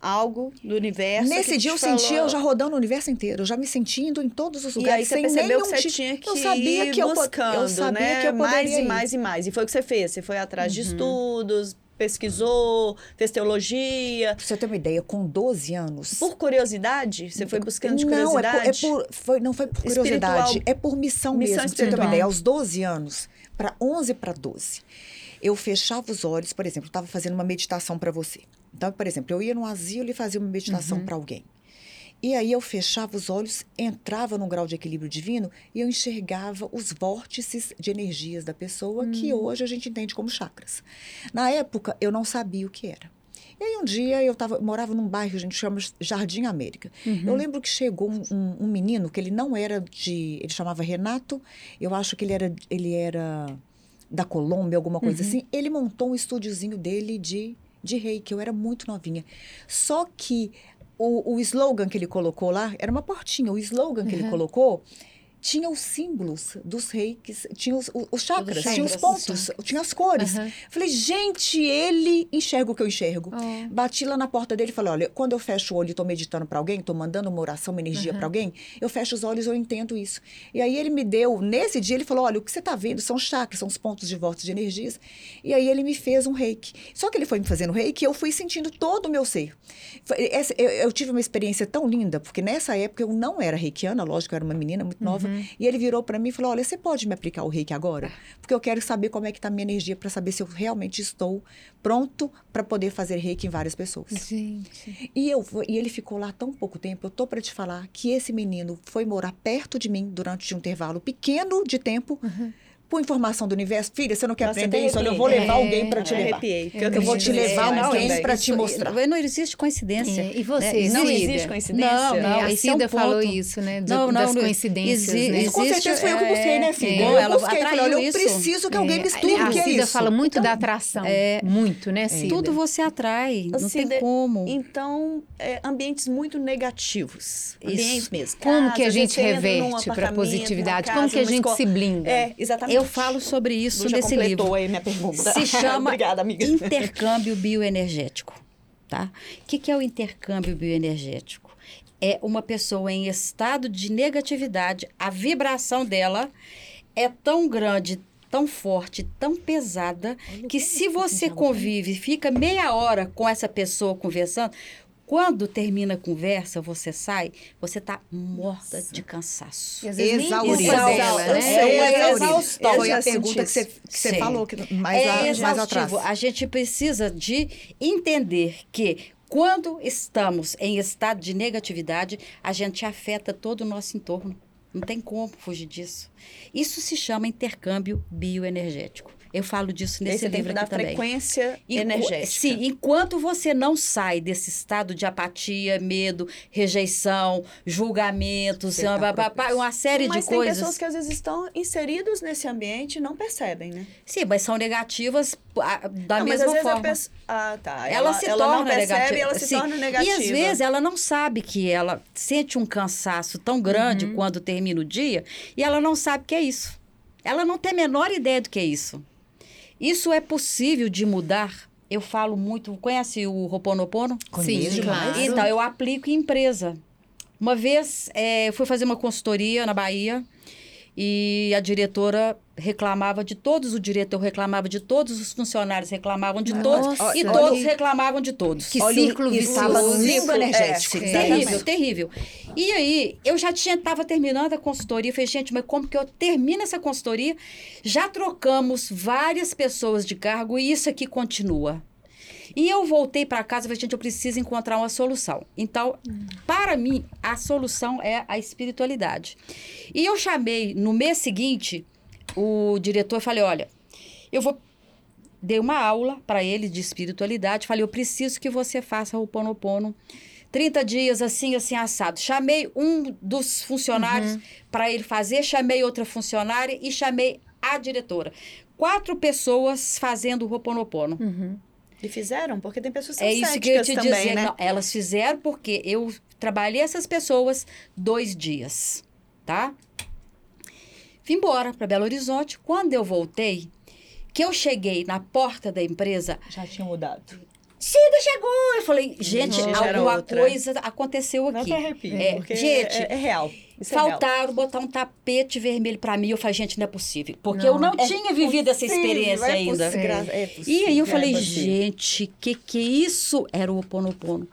algo do universo. Nesse dia eu falou- eu já rodando o universo inteiro, eu já me senti indo em todos os E aí lugares você sem percebeu que você tipo- tinha que eu sabia ir que eu, buscando, eu sabia né? que eu poderia mais e ir. mais e mais. E foi o que você fez. Você foi atrás Uhum. de estudos, pesquisou, fez teologia. Pra você ter uma ideia, com 12 anos. Por curiosidade? Você foi buscando de não, é por, curiosidade? é por- foi, não foi por curiosidade, Espiritual. é por missão, Missão mesmo. Pra você ter uma espiritual. ideia, aos 12 anos, para 11 para 12, eu fechava os olhos, por exemplo, eu estava fazendo uma meditação para você. Então, por exemplo, eu ia no asilo e fazia uma meditação para alguém. E aí eu fechava os olhos, entrava num grau de equilíbrio divino e eu enxergava os vórtices de energias da pessoa que hoje a gente entende como chakras. Na época, eu não sabia o que era. E aí um dia eu tava, morava num bairro que a gente chama Jardim América. Eu lembro que chegou um, um- um menino que ele não era de. Ele chamava Renato, eu acho que ele era, ele era da Colômbia, alguma coisa assim. Ele montou um estúdiozinho dele de, de reiki. Eu era muito novinha. Só que o, o slogan que ele colocou lá era uma portinha. O slogan que ele colocou tinha os símbolos dos reikis, tinha os, os- chakras, tinha os pontos, tinha as cores. Aham. Falei, gente, ele enxerga o que eu enxergo. Oh. Bati lá na porta dele e falei, olha, quando eu fecho o olho e estou meditando para alguém, estou mandando uma oração, uma energia para alguém, eu fecho os olhos e eu entendo isso. E aí ele me deu, nesse dia ele falou, olha, o que você está vendo são chakras, são os pontos de volta de energias. E aí ele me fez um reiki. Só que ele foi me fazendo reiki e eu fui sentindo todo o meu ser. Eu, eu tive uma experiência tão linda, porque nessa época eu não era reikiana, lógico, eu era uma menina muito nova, e ele virou para mim e falou, olha, você pode me aplicar o reiki agora? Porque eu quero saber como é que está a minha energia, para saber se eu realmente estou pronto para poder fazer reiki em várias pessoas. Gente. E, eu, e ele ficou lá tão pouco tempo. Eu tô para te falar que esse menino foi morar perto de mim durante um intervalo pequeno de tempo, por informação do universo. Filha, você não quer Nossa, aprender isso? Olha, eu vou levar É, alguém para te Eu levar. arrepiei. Eu Eu vou te levar nisso. alguém pra te Isso- mostrar. Não existe coincidência. É, e você, né? Não Cida? existe coincidência? Não, É, não, a esse é um Cida falou isso, né? de- Não, não, das não, coincidências, exi- né? Isso com existe, certeza foi eu que busquei, né, filha? é, eu ela busquei, falei, olha, eu preciso que alguém me É, estude o que a é Cida isso. fala muito Então, da atração. É. Muito, né, Cida? Tudo você atrai, não Cida, tem como. Então, é, ambientes muito negativos. Isso. Ambientes mesmo. Como que a gente reverte para positividade? Como que a gente se blinda? É, exatamente. Eu falo sobre isso Lu nesse livro. aí minha pergunta. Se <laughs> chama Obrigada, intercâmbio bioenergético. Tá? O que, que é o intercâmbio bioenergético? É uma pessoa em estado de negatividade, a vibração dela é tão grande, tão forte, tão pesada, que se você convive, fica meia hora com essa pessoa conversando, quando termina a conversa, você sai, você tá morta de cansaço. Exaurida. né? É, é exaurida. Foi a pergunta que você, que você falou que mais, é a- mais atrás. A gente precisa de entender que quando estamos em estado de negatividade, a gente afeta todo o nosso entorno. Não tem como fugir disso. Isso se chama intercâmbio bioenergético. Eu falo disso nesse Esse livro livro da aqui também. frequência Enqu- energética. Sim, enquanto você não sai desse estado de apatia, medo, rejeição, julgamentos, tá pá, propício. uma série Mas de tem coisas. pessoas que às vezes estão inseridos nesse ambiente e não percebem, né? Sim, mas são negativas da não, mas mesma às vezes forma. a pessoa... Ah, tá. ela, se ela torna não percebe negativa. e ela se Sim. torna negativa. E às vezes ela não sabe que ela sente um cansaço tão grande Uhum. quando termina o dia e ela não sabe que é isso. Ela não tem a menor ideia do que é isso. Isso é possível de mudar. Eu falo muito. Conhece o Roponopono? Conheço Sim, demais. claro. Então, eu aplico em empresa. Uma vez, eu fui fazer uma consultoria na Bahia e a diretora reclamava de todos, o diretor reclamava de todos, os funcionários reclamavam de todos Nossa, e olha todos que- reclamavam de todos. Que Olha, e no vicioso. limbo energético. É, Terrível, terrível. E aí, eu já tinha, estava terminando a consultoria. Falei, gente, mas como que eu termino essa consultoria? Já trocamos várias pessoas de cargo e isso aqui continua. E eu voltei para casa e falei, gente, eu preciso encontrar uma solução. Então, para mim, a solução é a espiritualidade. E eu chamei, no mês seguinte, o diretor e falei, olha, eu vou dei uma aula para ele de espiritualidade. Falei, eu preciso que você faça o Ponopono. 30 dias assim, assim, assado. Chamei um dos funcionários para ele fazer, chamei outra funcionária e chamei a diretora. Quatro pessoas fazendo o Ho'oponopono. Uhum. E fizeram? Porque tem pessoas que são É isso que eu te também, dizer. né? Não, elas fizeram porque eu trabalhei essas pessoas dois dias, tá? Vim embora para Belo Horizonte. Quando eu voltei, que eu cheguei na porta da empresa, Já tinha mudado. Cida chegou! Eu falei, gente, Nossa, era alguma coisa aconteceu Não aqui. te arrepio, É, porque gente, é, é real. Isso é. Faltaram botar um tapete vermelho para mim. Eu falei, gente, não é possível. Porque eu não tinha vivido essa experiência é ainda. possível, é E aí eu falei, é possível. gente, que que isso era o Oponopono?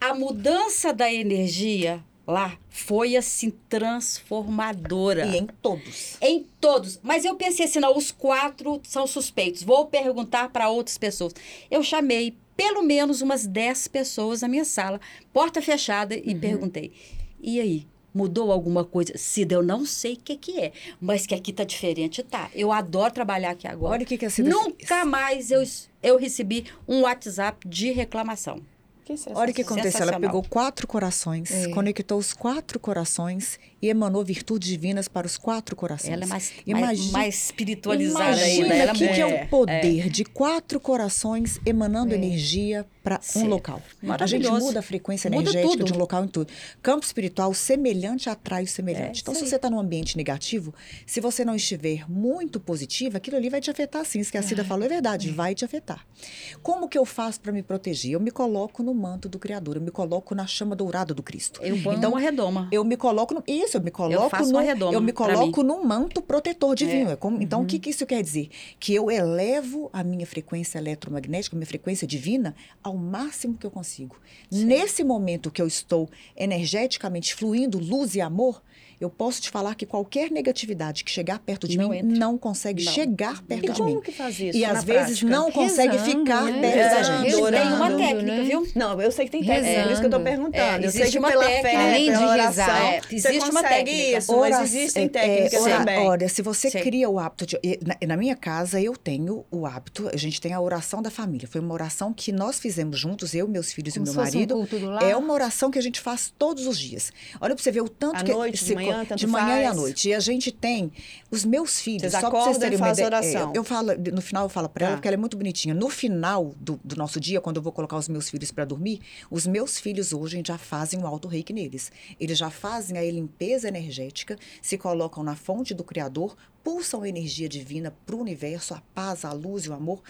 A mudança da energia lá foi assim transformadora. E em todos. Em todos. Mas eu pensei assim, não, os quatro são suspeitos. Vou perguntar para outras pessoas. Eu chamei pelo menos umas 10 pessoas na minha sala, porta fechada, e perguntei. E aí? Mudou alguma coisa? Cida, eu não sei o que, que é, mas que aqui tá diferente, tá. Eu adoro trabalhar aqui agora. Olha o que, que a Cida Nunca mais eu, eu recebi um WhatsApp de reclamação. Que Olha o que aconteceu. Ela pegou quatro corações, É. conectou os quatro corações e emanou virtudes divinas para os quatro corações. Ela é mais, Imagina- mais espiritualizada Imagina ainda. Ela o que, é que é o poder de quatro corações emanando É. energia para um local. A gente muda a frequência Muda energética tudo. de um local em tudo. Campo espiritual, semelhante atrai o semelhante. É, então, se você está num ambiente negativo, se você não estiver muito positivo, aquilo ali vai te afetar sim. Isso que a Cida falou é verdade, vai te afetar. Como que eu faço para me proteger? Eu me coloco no manto do Criador, eu me coloco na chama dourada do Cristo. Eu ponho Então, uma redoma. Eu me coloco no, isso, eu me coloco faço no, redoma eu me coloco no manto protetor divino. É como- então Uhum. o que, que isso quer dizer? Que eu elevo a minha frequência eletromagnética, a minha frequência divina ao máximo que eu consigo. Nesse momento que eu estou energeticamente fluindo luz e amor, eu posso te falar que qualquer negatividade que chegar perto de Não mim entra. não consegue Não. chegar perto E de como mim. que faz isso E às vezes prática? não consegue Rezando, ficar né? perto da Rezando, gente. Tem orando, uma técnica, né? viu? Não, eu sei que tem técnica, Rezando. por isso que eu tô perguntando. É, eu sei existe que uma pela técnica. fé, Além de pela rezar, oração, é, você existe uma consegue técnica. isso, mas Ora- existem é, técnicas é, também. Olha, se você Sim. cria o hábito de. Na, na minha casa, eu tenho o hábito, a gente tem a oração da família. Foi uma oração que nós fizemos juntos, eu, meus filhos Como e meu um marido. É uma oração que a gente faz todos os dias. Olha pra você ver o tanto À que. noite, se- manhã, tanto De manhã e à faz. noite. E a gente tem os meus filhos. Vocês só pra vocês acordam e fazem ideia. oração. é, Eu falo, no final eu falo pra ela, Tá. porque ela é muito bonitinha. No final do, do nosso dia, quando eu vou colocar os meus filhos para dormir, os meus filhos hoje já fazem o alto reiki neles. Eles já fazem a limpeza energética, se colocam na fonte do Criador. Pulsam a energia divina para o universo, a paz, a luz e o amor,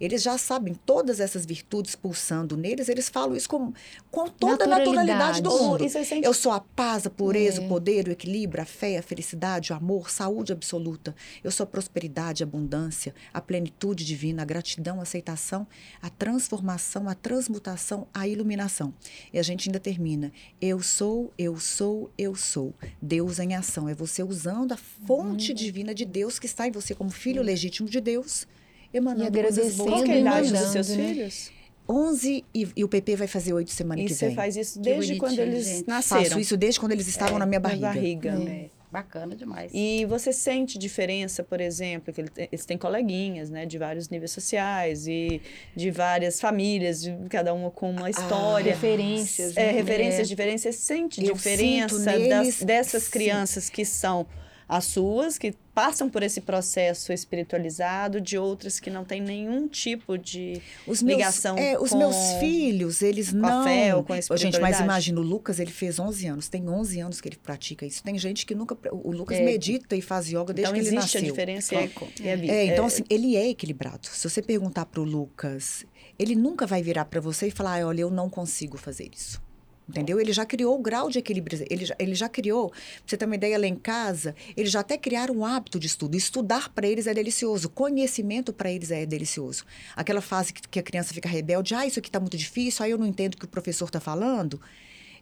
eles já sabem todas essas virtudes pulsando neles, eles falam isso com, com toda a naturalidade do mundo. Sente- Eu sou a paz, a pureza, É. o poder, o equilíbrio, a fé, a felicidade, o amor, saúde absoluta. Eu sou a prosperidade, a abundância, a plenitude divina, a gratidão, a aceitação, a transformação, a transmutação, a iluminação. E a gente ainda termina. Eu sou, eu sou, eu sou. Deus em ação. É você usando a fonte divina de Deus que está em você como filho legítimo de Deus, emanando coisas agradecendo boas. Qual que é a e idade dos seus né? filhos? 11 e, e o PP vai fazer oito semana E que você vem. faz isso desde quando eles gente. nasceram? Faço isso desde quando eles estavam É, na minha barriga. É, bacana demais. E você sente diferença, por exemplo, que eles têm coleguinhas, né, de vários níveis sociais e de várias famílias, de cada uma com uma história. Referências. é, né? referências diferentes. Você sente Eu diferença das- neles, dessas sim. crianças que são as suas, que passam por esse processo espiritualizado, de outras que não têm nenhum tipo de Os meus, ligação é, os com- meus filhos, eles com não... a fé ou com a Gente, mas imagina, o Lucas, ele fez 11 anos. Tem 11 anos que ele pratica isso. Tem gente que nunca... O Lucas É. medita e faz yoga desde Então que ele existe nasceu. a diferença é, é É, então é- assim, ele é equilibrado. Se você perguntar pro Lucas, ele nunca vai virar para você e falar, "Ah, olha, eu não consigo fazer isso. Entendeu? Ele já criou o grau de equilíbrio. Ele já, ele já criou, pra você ter uma ideia, lá em casa, eles já até criaram um hábito de estudo. Estudar para eles é delicioso. Conhecimento para eles é delicioso. Aquela fase que, que a criança fica rebelde, ah, isso aqui está muito difícil, aí eu não entendo o que o professor está falando.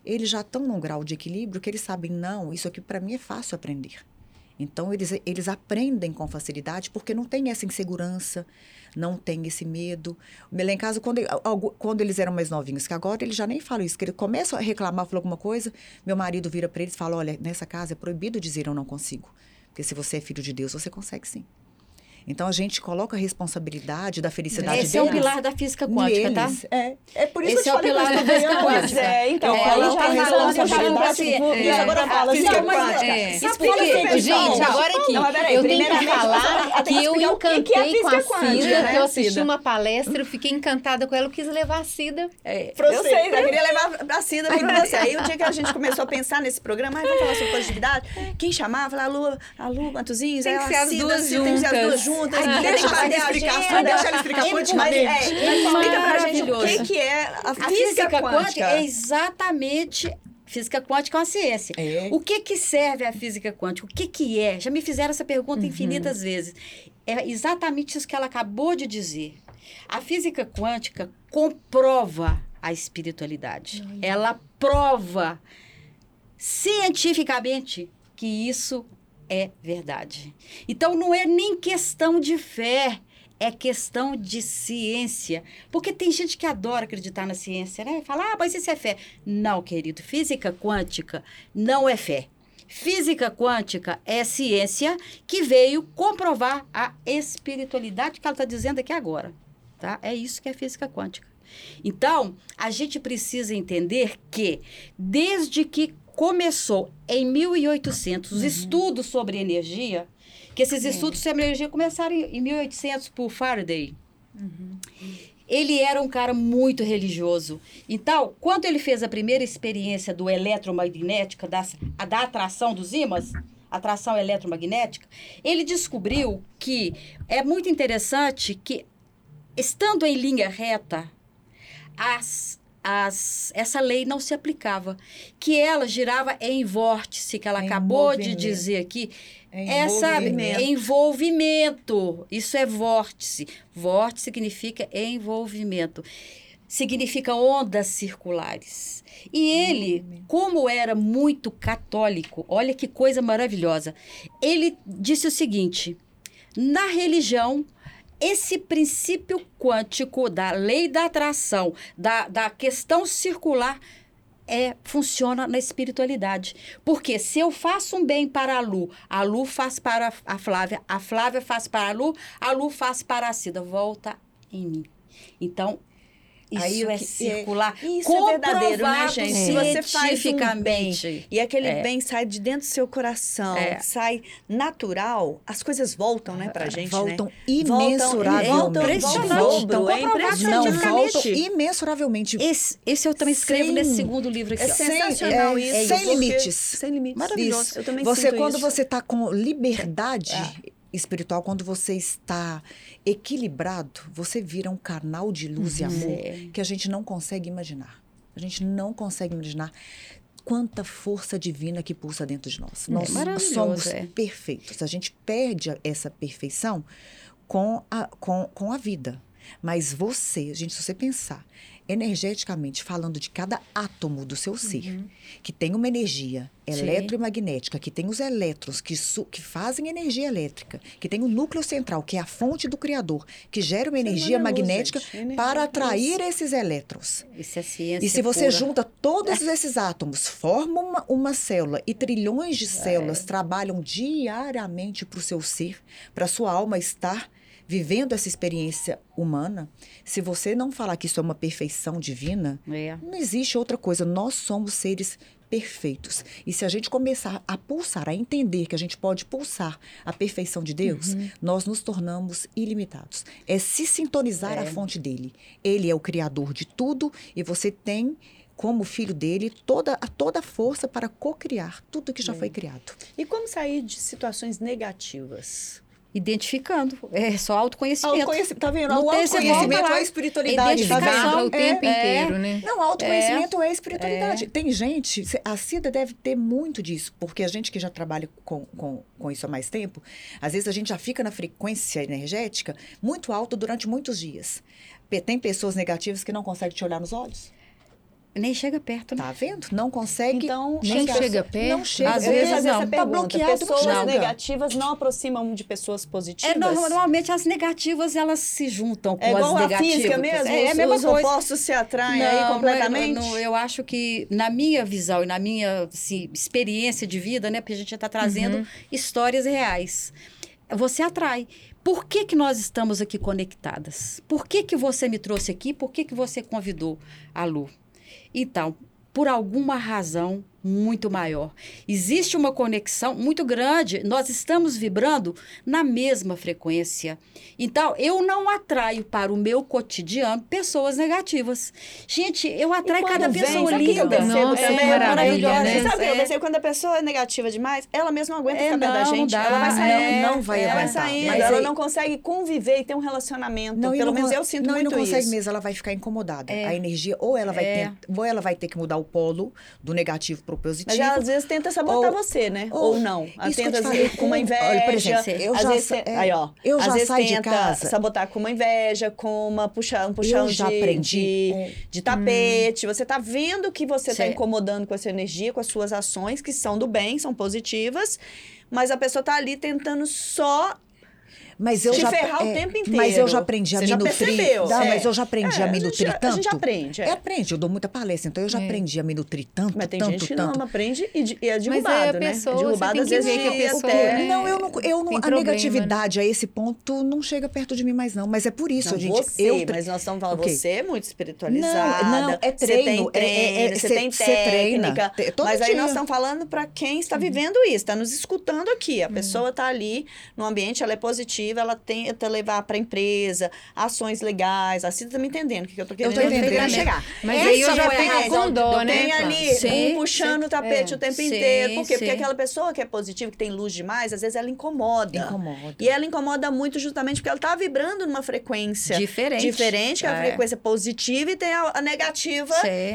Eles já estão num grau de equilíbrio que eles sabem, não, isso aqui para mim é fácil aprender. Então, eles, eles aprendem com facilidade porque não tem essa insegurança, não tem esse medo. Lá em casa, quando, quando eles eram mais novinhos, que agora eles já nem falam isso, que eles começam a reclamar, falar alguma coisa, meu marido vira para eles e fala, olha, nessa casa é proibido dizer eu não consigo. Porque se você é filho de Deus, você consegue sim. Então, a gente coloca a responsabilidade da felicidade Esse é o deles pilar da física quântica, tá? neles. É, é por isso Esse que é eu o te falei pilar pra da física quântica. é, então, É, coloca ele a tá falando, responsabilidade. tá pra. E É. agora fala, Física física quântica. É. Pra Gente, agora aqui, peraí, eu tenho que falar que eu o é encantei com a Cida, né, que eu assisti uma palestra, eu fiquei encantada com ela, eu quis levar a Cida. É, Eu sei, eu queria levar a Cida pra você. Aí o dia que a gente começou a pensar nesse programa, vamos falar sobre positividade, quem chamava? Falei, a Lu, a Lu Matuzinhos, Tem que tem ser as duas juntas. Juntas. Ai, tem deixa ela explicar, deixa ela explicar Mas, quanticamente. é, explica pra gente o que, que é a A física, quântica. é exatamente. Física quântica é uma ciência. É. O que que serve a física quântica? O que que é? Já me fizeram essa pergunta infinitas vezes. É exatamente isso que ela acabou de dizer. A física quântica comprova a espiritualidade. Ela prova cientificamente que isso é verdade. Então não é nem questão de fé, é questão de ciência. Porque tem gente que adora acreditar na ciência, né? Fala, ah, mas isso é fé. Não, querido, física quântica não é fé. Física quântica é ciência que veio comprovar a espiritualidade que ela está dizendo aqui agora. Tá? É isso que é física quântica. Então, a gente precisa entender que, desde que começou em 1800 os estudos sobre energia, que esses estudos sobre energia começaram em em 1800 por Faraday. Ele era um cara muito religioso. Então, quando ele fez a primeira experiência do eletromagnética, da, da atração dos ímãs, atração eletromagnética, ele descobriu que é muito interessante que, estando em linha reta, as, as, essa lei não se aplicava. Que ela girava em vórtice, que ela acabou de dizer aqui. É sabe, envolvimento. envolvimento. Isso é vórtice. Vórtice significa envolvimento. Significa ondas circulares. E ele, como era muito católico, olha que coisa maravilhosa. Ele disse o seguinte: na religião, esse princípio quântico da lei da atração, da, da questão circular, é, funciona na espiritualidade. Porque se eu faço um bem para a Lu, a Lu faz para a Flávia, a Flávia faz para a Lu, a Lu faz para a Cida. Volta em mim. Então, isso Aí o é que- é- circular. Isso é verdadeiro, né, gente? Se você faz um bem cientificamente. e aquele É. bem sai de dentro do seu coração, É. sai natural, as coisas voltam, né, pra gente, voltam né? imensuravelmente. Voltam, Impressionante. voltam, é Não, voltam imensuravelmente. Esse, esse eu também escrevo Sem- nesse segundo livro aqui. É. Sem- sensacional é, isso. sem porque- limites. Sem limites. Maravilhoso. Isso. Eu também você sinto quando isso. você está com liberdade, espiritual, quando você está equilibrado, você vira um canal de luz e amor É. que a gente não consegue imaginar. A gente não consegue imaginar quanta força divina que pulsa dentro de nós. Nós maravilhoso, somos é. perfeitos. A gente perde essa perfeição com a, com, com a vida. Mas você, gente, se você pensar energeticamente, falando de cada átomo do seu ser, que tem uma energia eletromagnética, que tem os elétrons que, que fazem energia elétrica, que tem o núcleo central, que é a fonte do Criador, que gera uma energia Semana é luz, magnética. Energia para é luz. atrair esses elétrons. Isso é ciência E se você pura. junta todos <laughs> esses átomos, forma uma, uma célula e trilhões de células trabalham diariamente para o seu ser, para a sua alma estar vivendo essa experiência humana, se você não falar que isso é uma perfeição divina, É. não existe outra coisa. Nós somos seres perfeitos. E se a gente começar a pulsar, a entender que a gente pode pulsar a perfeição de Deus, nós nos tornamos ilimitados. É se sintonizar à fonte dele. Ele é o criador de tudo e você tem como filho dele toda a toda a força para cocriar tudo que já foi criado. E como sair de situações negativas? Identificando. É só autoconhecimento. Autoconhecimento, tá vendo? Não o autoconhecimento lá. é a espiritualidade, tá vendo? Vibra o tempo É. inteiro, né? Não, autoconhecimento é, espiritualidade. Tem gente, a Cida deve ter muito disso, porque a gente que já trabalha com, com, com isso há mais tempo, às vezes a gente já fica na frequência energética muito alta durante muitos dias. Tem pessoas negativas que não conseguem te olhar nos olhos. Nem chega perto, né? Tá vendo? Não consegue. Então, Nem chega perto? Não chega. Às vezes fazer não. essa Tá pergunta. bloqueado, Pessoas não negativas não aproximam de pessoas positivas? É, no- normalmente as negativas elas se juntam com É igual as a negativas. física mesmo? É, é a mesma os coisa. opostos se atraem aí não é- completamente? não, eu acho que, na minha visão e na minha assim, experiência de vida, né? Porque a gente está trazendo Uhum. histórias reais. Você atrai. Por que, que nós estamos aqui conectadas? Por que, que você me trouxe aqui? Por que, que você convidou a Lu? Então, por alguma razão muito maior. Existe uma conexão muito grande, nós estamos vibrando na mesma frequência. Então, eu não atraio para o meu cotidiano pessoas negativas. Gente, eu atraio cada vem, pessoa o que eu linda. Nossa, também? que maravilha, maravilhosa. né? Você sabe eu É. Quando a pessoa é negativa demais, ela mesma não aguenta É, ficar da não, gente. dá. ela vai saindo. É, não vai ela vai aguentar. saindo, Mas ela aí- não consegue conviver e ter um relacionamento. Não, Pelo não menos eu sinto não, muito e não consegue isso. mesmo, ela vai ficar incomodada. É. A energia, ou ela vai, É. ter, ou ela vai ter que mudar o polo do negativo para o Mas ela às vezes tenta sabotar Ou- você, né? ou- Ou, não. Ela tenta te às vezes, com uma inveja. olha, por exemplo, eu às já vezes, é, aí, ó. eu às já vezes saí de tenta casa. sabotar com uma inveja, com uma puxa, um puxão Eu já de, aprendi, de, de tapete. Você tá vendo que você tá incomodando com a sua energia, com as suas ações, que são do bem, são positivas. Mas a pessoa tá ali tentando só Mas eu te já, ferrar o é, tempo inteiro. Mas eu já aprendi a Você me já nutrir. percebeu, Dá, é. Mas eu já aprendi É, a me a gente nutrir já- a tanto. gente aprende, é. É, aprende, eu dou muita palestra, então eu já É. aprendi a me nutrir tanto, Mas tem tanto, gente que tanto. não aprende e, de- e é Mas derrubado, né? pessoa, é derrubado às vezes que a pessoa, até... né, Não, eu não, eu não a problema, negatividade a esse ponto não chega perto de mim mais não, mas é por isso, Não, gente, você, eu mas nós estamos falando, Ok. você é muito espiritualizada. Não, não, é Você treino, tem é- é- é- treino, você cê- tem técnica. mas aí nós estamos falando para quem está vivendo isso, está nos escutando aqui. A pessoa está ali no ambiente, ela é positiva, ela tenta levar para a empresa ações legais. Assim, tá me entendendo o que eu tô querendo tô entendendo. chegar. Mas Essa aí eu já a fico razão. com dó, Eu né, tenho Flávia? ali Sim, um puxando sim. o tapete É. o tempo Sim, inteiro. Por quê? Porque aquela pessoa que é positiva, que tem luz demais, às vezes ela incomoda. Incomoda. E ela incomoda muito justamente porque ela tá vibrando numa frequência Diferente. diferente, que é a É. frequência positiva, e tem a, a negativa,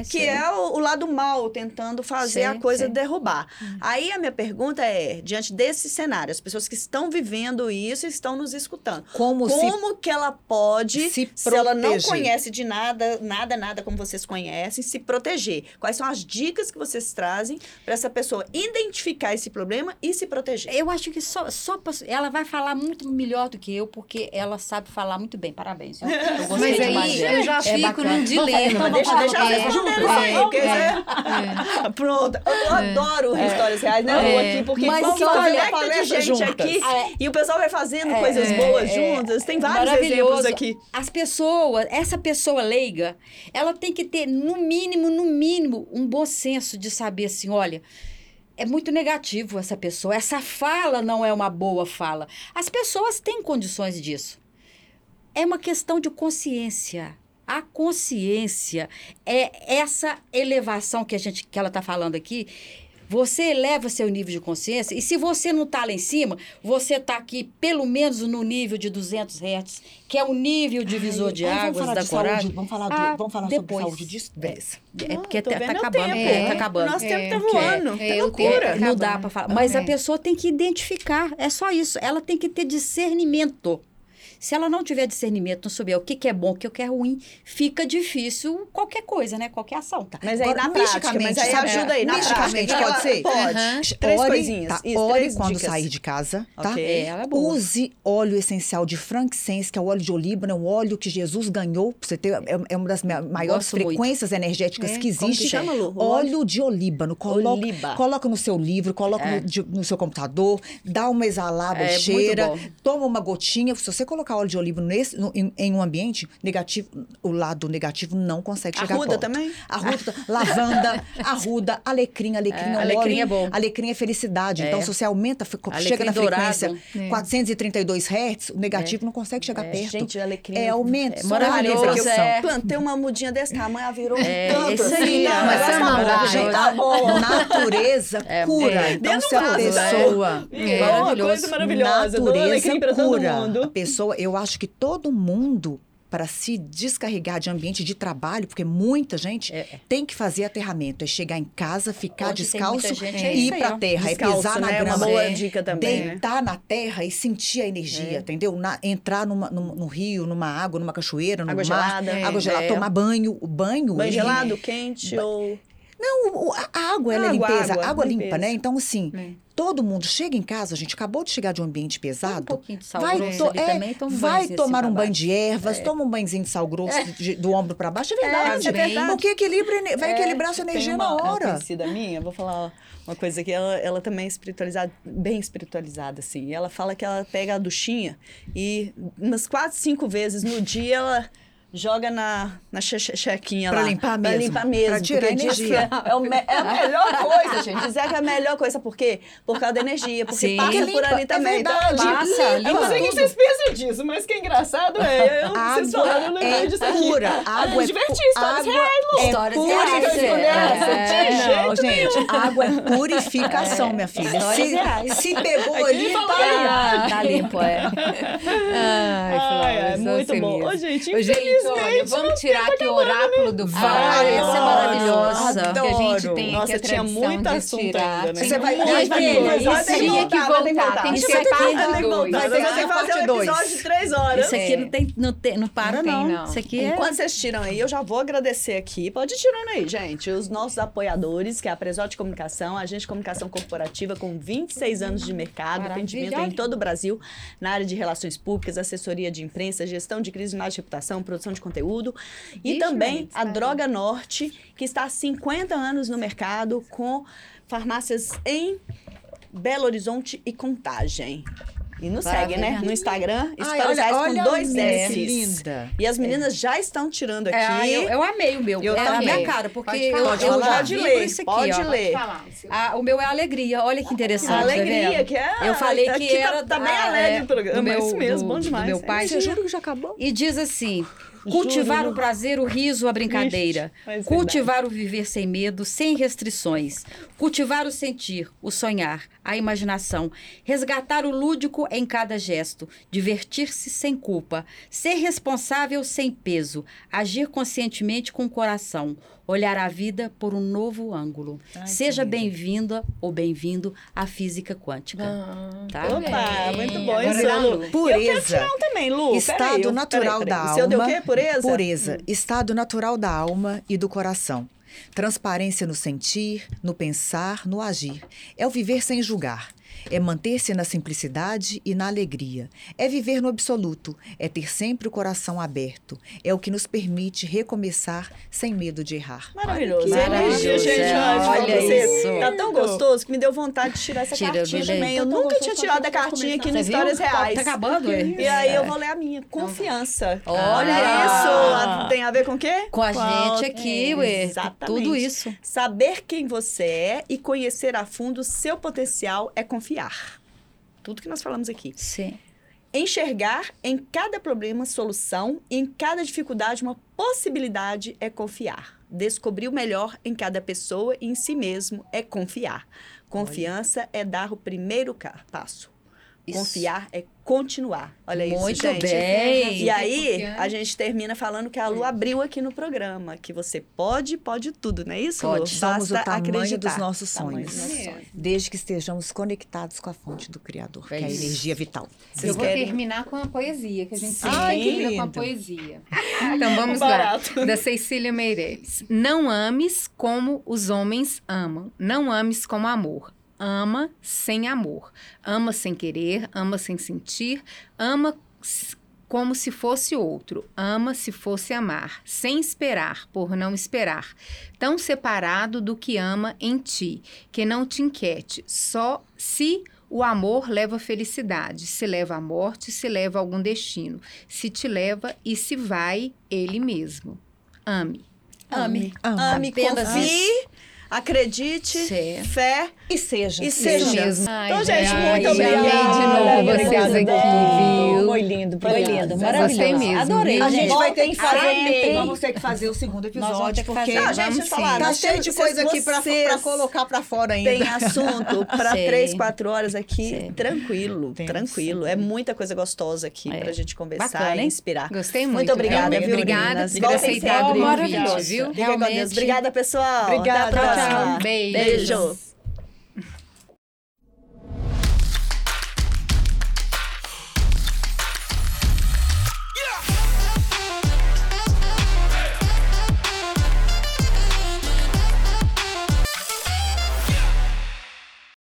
que é o, o lado mal, tentando fazer a coisa derrubar. Aí a minha pergunta é, diante desse cenário, as pessoas que estão vivendo isso estão nos escutando, como, se como que ela pode, se se, ela não conhece de nada, nada, nada como vocês conhecem, se proteger? Quais são as dicas que vocês trazem para essa pessoa identificar esse problema e se proteger? Eu acho que só, só ela vai falar muito melhor do que eu, porque ela sabe falar muito bem. Parabéns. viu? Eu gostei Mas demais aí eu já É fico bacana. num dilema. Mas deixa, deixa ela É, respondendo é, isso aí, porque é, você- <laughs> Pronto. Eu adoro histórias reais, né, É. aqui, porque Mas olha, de palestra gente juntas. aqui É. e o pessoal vai fazendo É, coisas é, boas é. juntas. Tem vários exemplos aqui. As pessoas, essa pessoa leiga, ela tem que ter, no mínimo, no mínimo, um bom senso de saber assim, olha. É muito negativo essa pessoa. Essa fala não é uma boa fala. As pessoas têm condições disso. É uma questão de consciência. A consciência é essa elevação que a gente que ela está falando aqui. Você eleva seu nível de consciência e se você não está lá em cima, você está aqui pelo menos no nível de 200 Hz, que é o nível divisor de Ai, vamos águas da de saúde, coragem. Vamos falar, do- Ah, vamos falar depois. sobre saúde disso? Beleza. É porque tá, tá meu acabando, é, tá acabando. Nosso tempo tá É, voando. é, É, loucura. Não dá para falar. Mas a É. pessoa tem que identificar. É só isso. Ela tem que ter discernimento. Se ela não tiver discernimento, não souber o que, que é bom, o que, que é ruim, fica difícil qualquer coisa, né? Qualquer ação. Tá? Mas aí Agora, na prática, mas aí sabe, ajuda aí, na prática. pode ser? Pode. Aham. Três Ore, coisinhas. Tá, Isso, ore três quando dicas. sair de casa, tá? Ok. É, é. Use óleo essencial de frankincense, que é o óleo de olíbano, é um óleo que Jesus ganhou, pra você ter, é, é uma das ma- maiores Gosto muito. frequências energéticas É, que como que existe. chama, Lu? O Óleo de olíbano. Coloca, Oliba. coloca no seu livro, coloca É. no, de- no seu computador, dá uma exalada É, cheira, muito toma uma gotinha. Se você colocar óleo de olíbano nesse, no- em, em um ambiente negativo, o lado negativo não consegue chegar Arruda perto. também? Arruda, lavanda, <laughs> arruda, alecrim, alecrim É, é, um alecrim óleo- é bom. Alecrim é felicidade. É. Então, se você aumenta, Alecrim chega na dourado. frequência É. 432 Hz, o negativo não consegue chegar perto. Gente, alecrim. é aumento. É maravilhoso, é. Plantei uma mudinha desse tamanho, ela virou É, tanto isso assim, aí, né? é O negócio tá maravilhoso. tá bom. Natureza É, cura. é. Então, se a pessoa. É, É, uma maravilhoso. coisa maravilhosa. Natureza alecrim pra todo cura. A mundo. pessoa, eu acho que todo mundo para se descarregar de ambiente de trabalho, porque muita gente É, é. tem que fazer aterramento, é chegar em casa, ficar Hoje descalço é e ir isso aí, para ó. terra, Descalço, é pisar na né? É uma grama. boa É. dica também, né? deitar na terra e sentir a energia, É. entendeu? Na- entrar numa, num, no rio, numa água, numa cachoeira, num Água mar, gelada. É. água gelada, É. tomar banho, o banho. Gelado, quente ou... Não, a a água, ela é Água, limpeza, água, água, limpa, limpeza. né? Então, assim, É. todo mundo chega em casa, a gente acabou de chegar de um ambiente pesado. um pouquinho de sal vai grosso to- é, também, toma vai banhozinho tomar assim um banho de ervas, toma um banhozinho de sal grosso de- do ombro para baixo, é verdade. é verdade. Porque equilibra, ene- vai É, equilibrar sua energia uma, na Uma hora. conhecida minha, vou falar uma coisa que ela, ela também é espiritualizada, bem espiritualizada, assim. E ela fala que ela pega a duchinha e umas quatro, cinco vezes no dia ela joga na, na che- che- chequinha Pra lá. limpar Pra mesmo, limpar mesmo. pra tirar energia. É, o é a melhor coisa, gente. Dizer que é a melhor coisa, por quê? Por causa da energia, porque Sim. passa Porque por ali é também. Então, verdade, ela Passa, limpa. Eu não sei o que vocês pensam disso, mas que engraçado é. Eu, vocês Água falaram, eu lembrei é disso aqui. pura, água é divertir, pu- histórias água reais, Lu. é Histórias purificação. reais, é. De Não, jeito gente, água é purificação, minha filha. Histórias Se, reais. se pegou ali, tá. Ah, tá limpo, é. <laughs> Ai, Flávia, Ai, é muito bom. Ô, gente, Ô, infelizmente, vamos tirar aqui o oráculo do Vai. Ah, essa é maravilhosa. Que a gente tem Nossa, aqui a tinha muito assunto tirar. ainda, né? Tem Você vai- ter que Tinha que voltar. Tem que Isso ser vai ter que parte voltar, dois. vai ter Vai que ter que ser fazer um episódio de três horas. Isso aqui É. não, tem, não, tem, não para, Não tem. Isso aqui é. Enquanto vocês tiram aí, eu já vou agradecer aqui. Pode ir tirando aí, gente. Os nossos apoiadores, que é a Presote Comunicação, agente de comunicação corporativa com 26 anos de mercado, atendimento em todo o Brasil, na área de relações públicas, assessoria de imprensa, gestão de crise e reputação, produção de conteúdo. E Ixi, também gente, a tá Droga Norte, que está há 50 anos no mercado com farmácias em Belo Horizonte e Contagem. E nos segue, né? No Instagram, Ai, Stories Reais com dois S. linda. E as meninas já estão tirando aqui. É, ah, eu, eu amei o meu. Eu é a também. minha cara, porque Pode eu, falar. eu Pode já. Pode vibro ler, isso aqui, pode ó. ler. Ah, o meu é alegria, olha que interessante. A tá alegria, vendo? que é. Eu falei que aqui era. Tá, tá bem ah, alegre é, o programa. do meu, isso mesmo, do- bom do demais. meu pai. Você jura que já acabou? E diz assim: cultivar Juro. o prazer, o riso, a brincadeira. Ixi, mas cultivar o viver sem medo, sem restrições. Cultivar o sentir, o sonhar, a imaginação. Resgatar o lúdico em cada gesto. Divertir-se sem culpa. Ser responsável sem peso. Agir conscientemente com o coração. Olhar a vida por um novo ângulo. Ai, Seja bem-vinda ou bem-vindo à física quântica. Tá? Opa, muito bom. Agora Lu. Eu quero Pureza. tirar um também, Lu. Estado eu- natural peraí, peraí. da O seu deu o alma. quê? Pureza? Pureza. Estado natural da alma e do coração. Transparência no sentir, no pensar, no agir. É o viver sem julgar. É manter-se na simplicidade e na alegria. É viver no absoluto. É ter sempre o coração aberto. É o que nos permite recomeçar sem medo de errar. Maravilhoso. Que Energia, maravilhoso, gente. é. Olha, isso. Tá tão gostoso que me deu vontade de tirar essa Tira, cartinha também. Eu Tá tão nunca tinha gostoso, tirado a cartinha aqui começar. no? Histórias Tá- Reais. Tá acabando, é? E aí eu vou ler a minha. Confiança. Olha! Olha isso. Tem a ver com o quê? Com a gente aqui, ué. Exatamente. Tudo isso. Saber quem você é e conhecer a fundo o seu potencial é confiar. Tudo que nós falamos aqui. Sim. Enxergar em cada problema solução e em cada dificuldade uma possibilidade é confiar. Descobrir o melhor em cada pessoa e em si mesmo é confiar. Confiança é dar o primeiro passo. Isso. Confiar é continuar. Olha isso, Muito gente. bem. E aí, a gente termina falando que a Lu abriu aqui no programa, que você pode, pode tudo, não é isso, Lu? Pode. Somos o Basta tamanho acreditar. dos nossos sonhos. dos nossos Mesmo. sonhos. Desde que estejamos conectados com a fonte do Criador, que é a energia vital. Vocês eu vou querem- terminar com a poesia, que a gente sempre termina com a poesia. Então vamos lá. Da Cecília Meirelles. Não ames como os homens amam. Não ames com amor. Ama sem amor. Ama sem querer, ama sem sentir, ama como se fosse outro. Ama se fosse amar, sem esperar, por não esperar. Tão separado do que ama em ti, que não te inquiete. Só se o amor leva à felicidade, se leva à morte, se leva a algum destino, se te leva e se vai ele mesmo. Ame. Ame. Ama. Ame, Apenas confie, acredite, Fé. E seja. e seja. Isso mesmo. Então, gente, Ai, muito obrigada. amei de novo vocês Obrigada, aqui, viu? Foi lindo, Foi lindo, maravilhoso. mesmo, Adorei? A gente vai ter que fazer, vamos ter que fazer o segundo episódio, porque Não, fazer. gente, falar. tá cheio de coisa aqui pra, pra colocar pra fora ainda. Tem assunto <laughs> para Sei. três, quatro horas aqui, tranquilo, tranquilo. É muita coisa gostosa aqui É. pra gente conversar Bacana, e inspirar. Gostei muito. Muito obrigada, viu, Obrigada por o convite, viu? Fica com Deus. Obrigada, pessoal. Obrigada, Até a próxima. Beijo.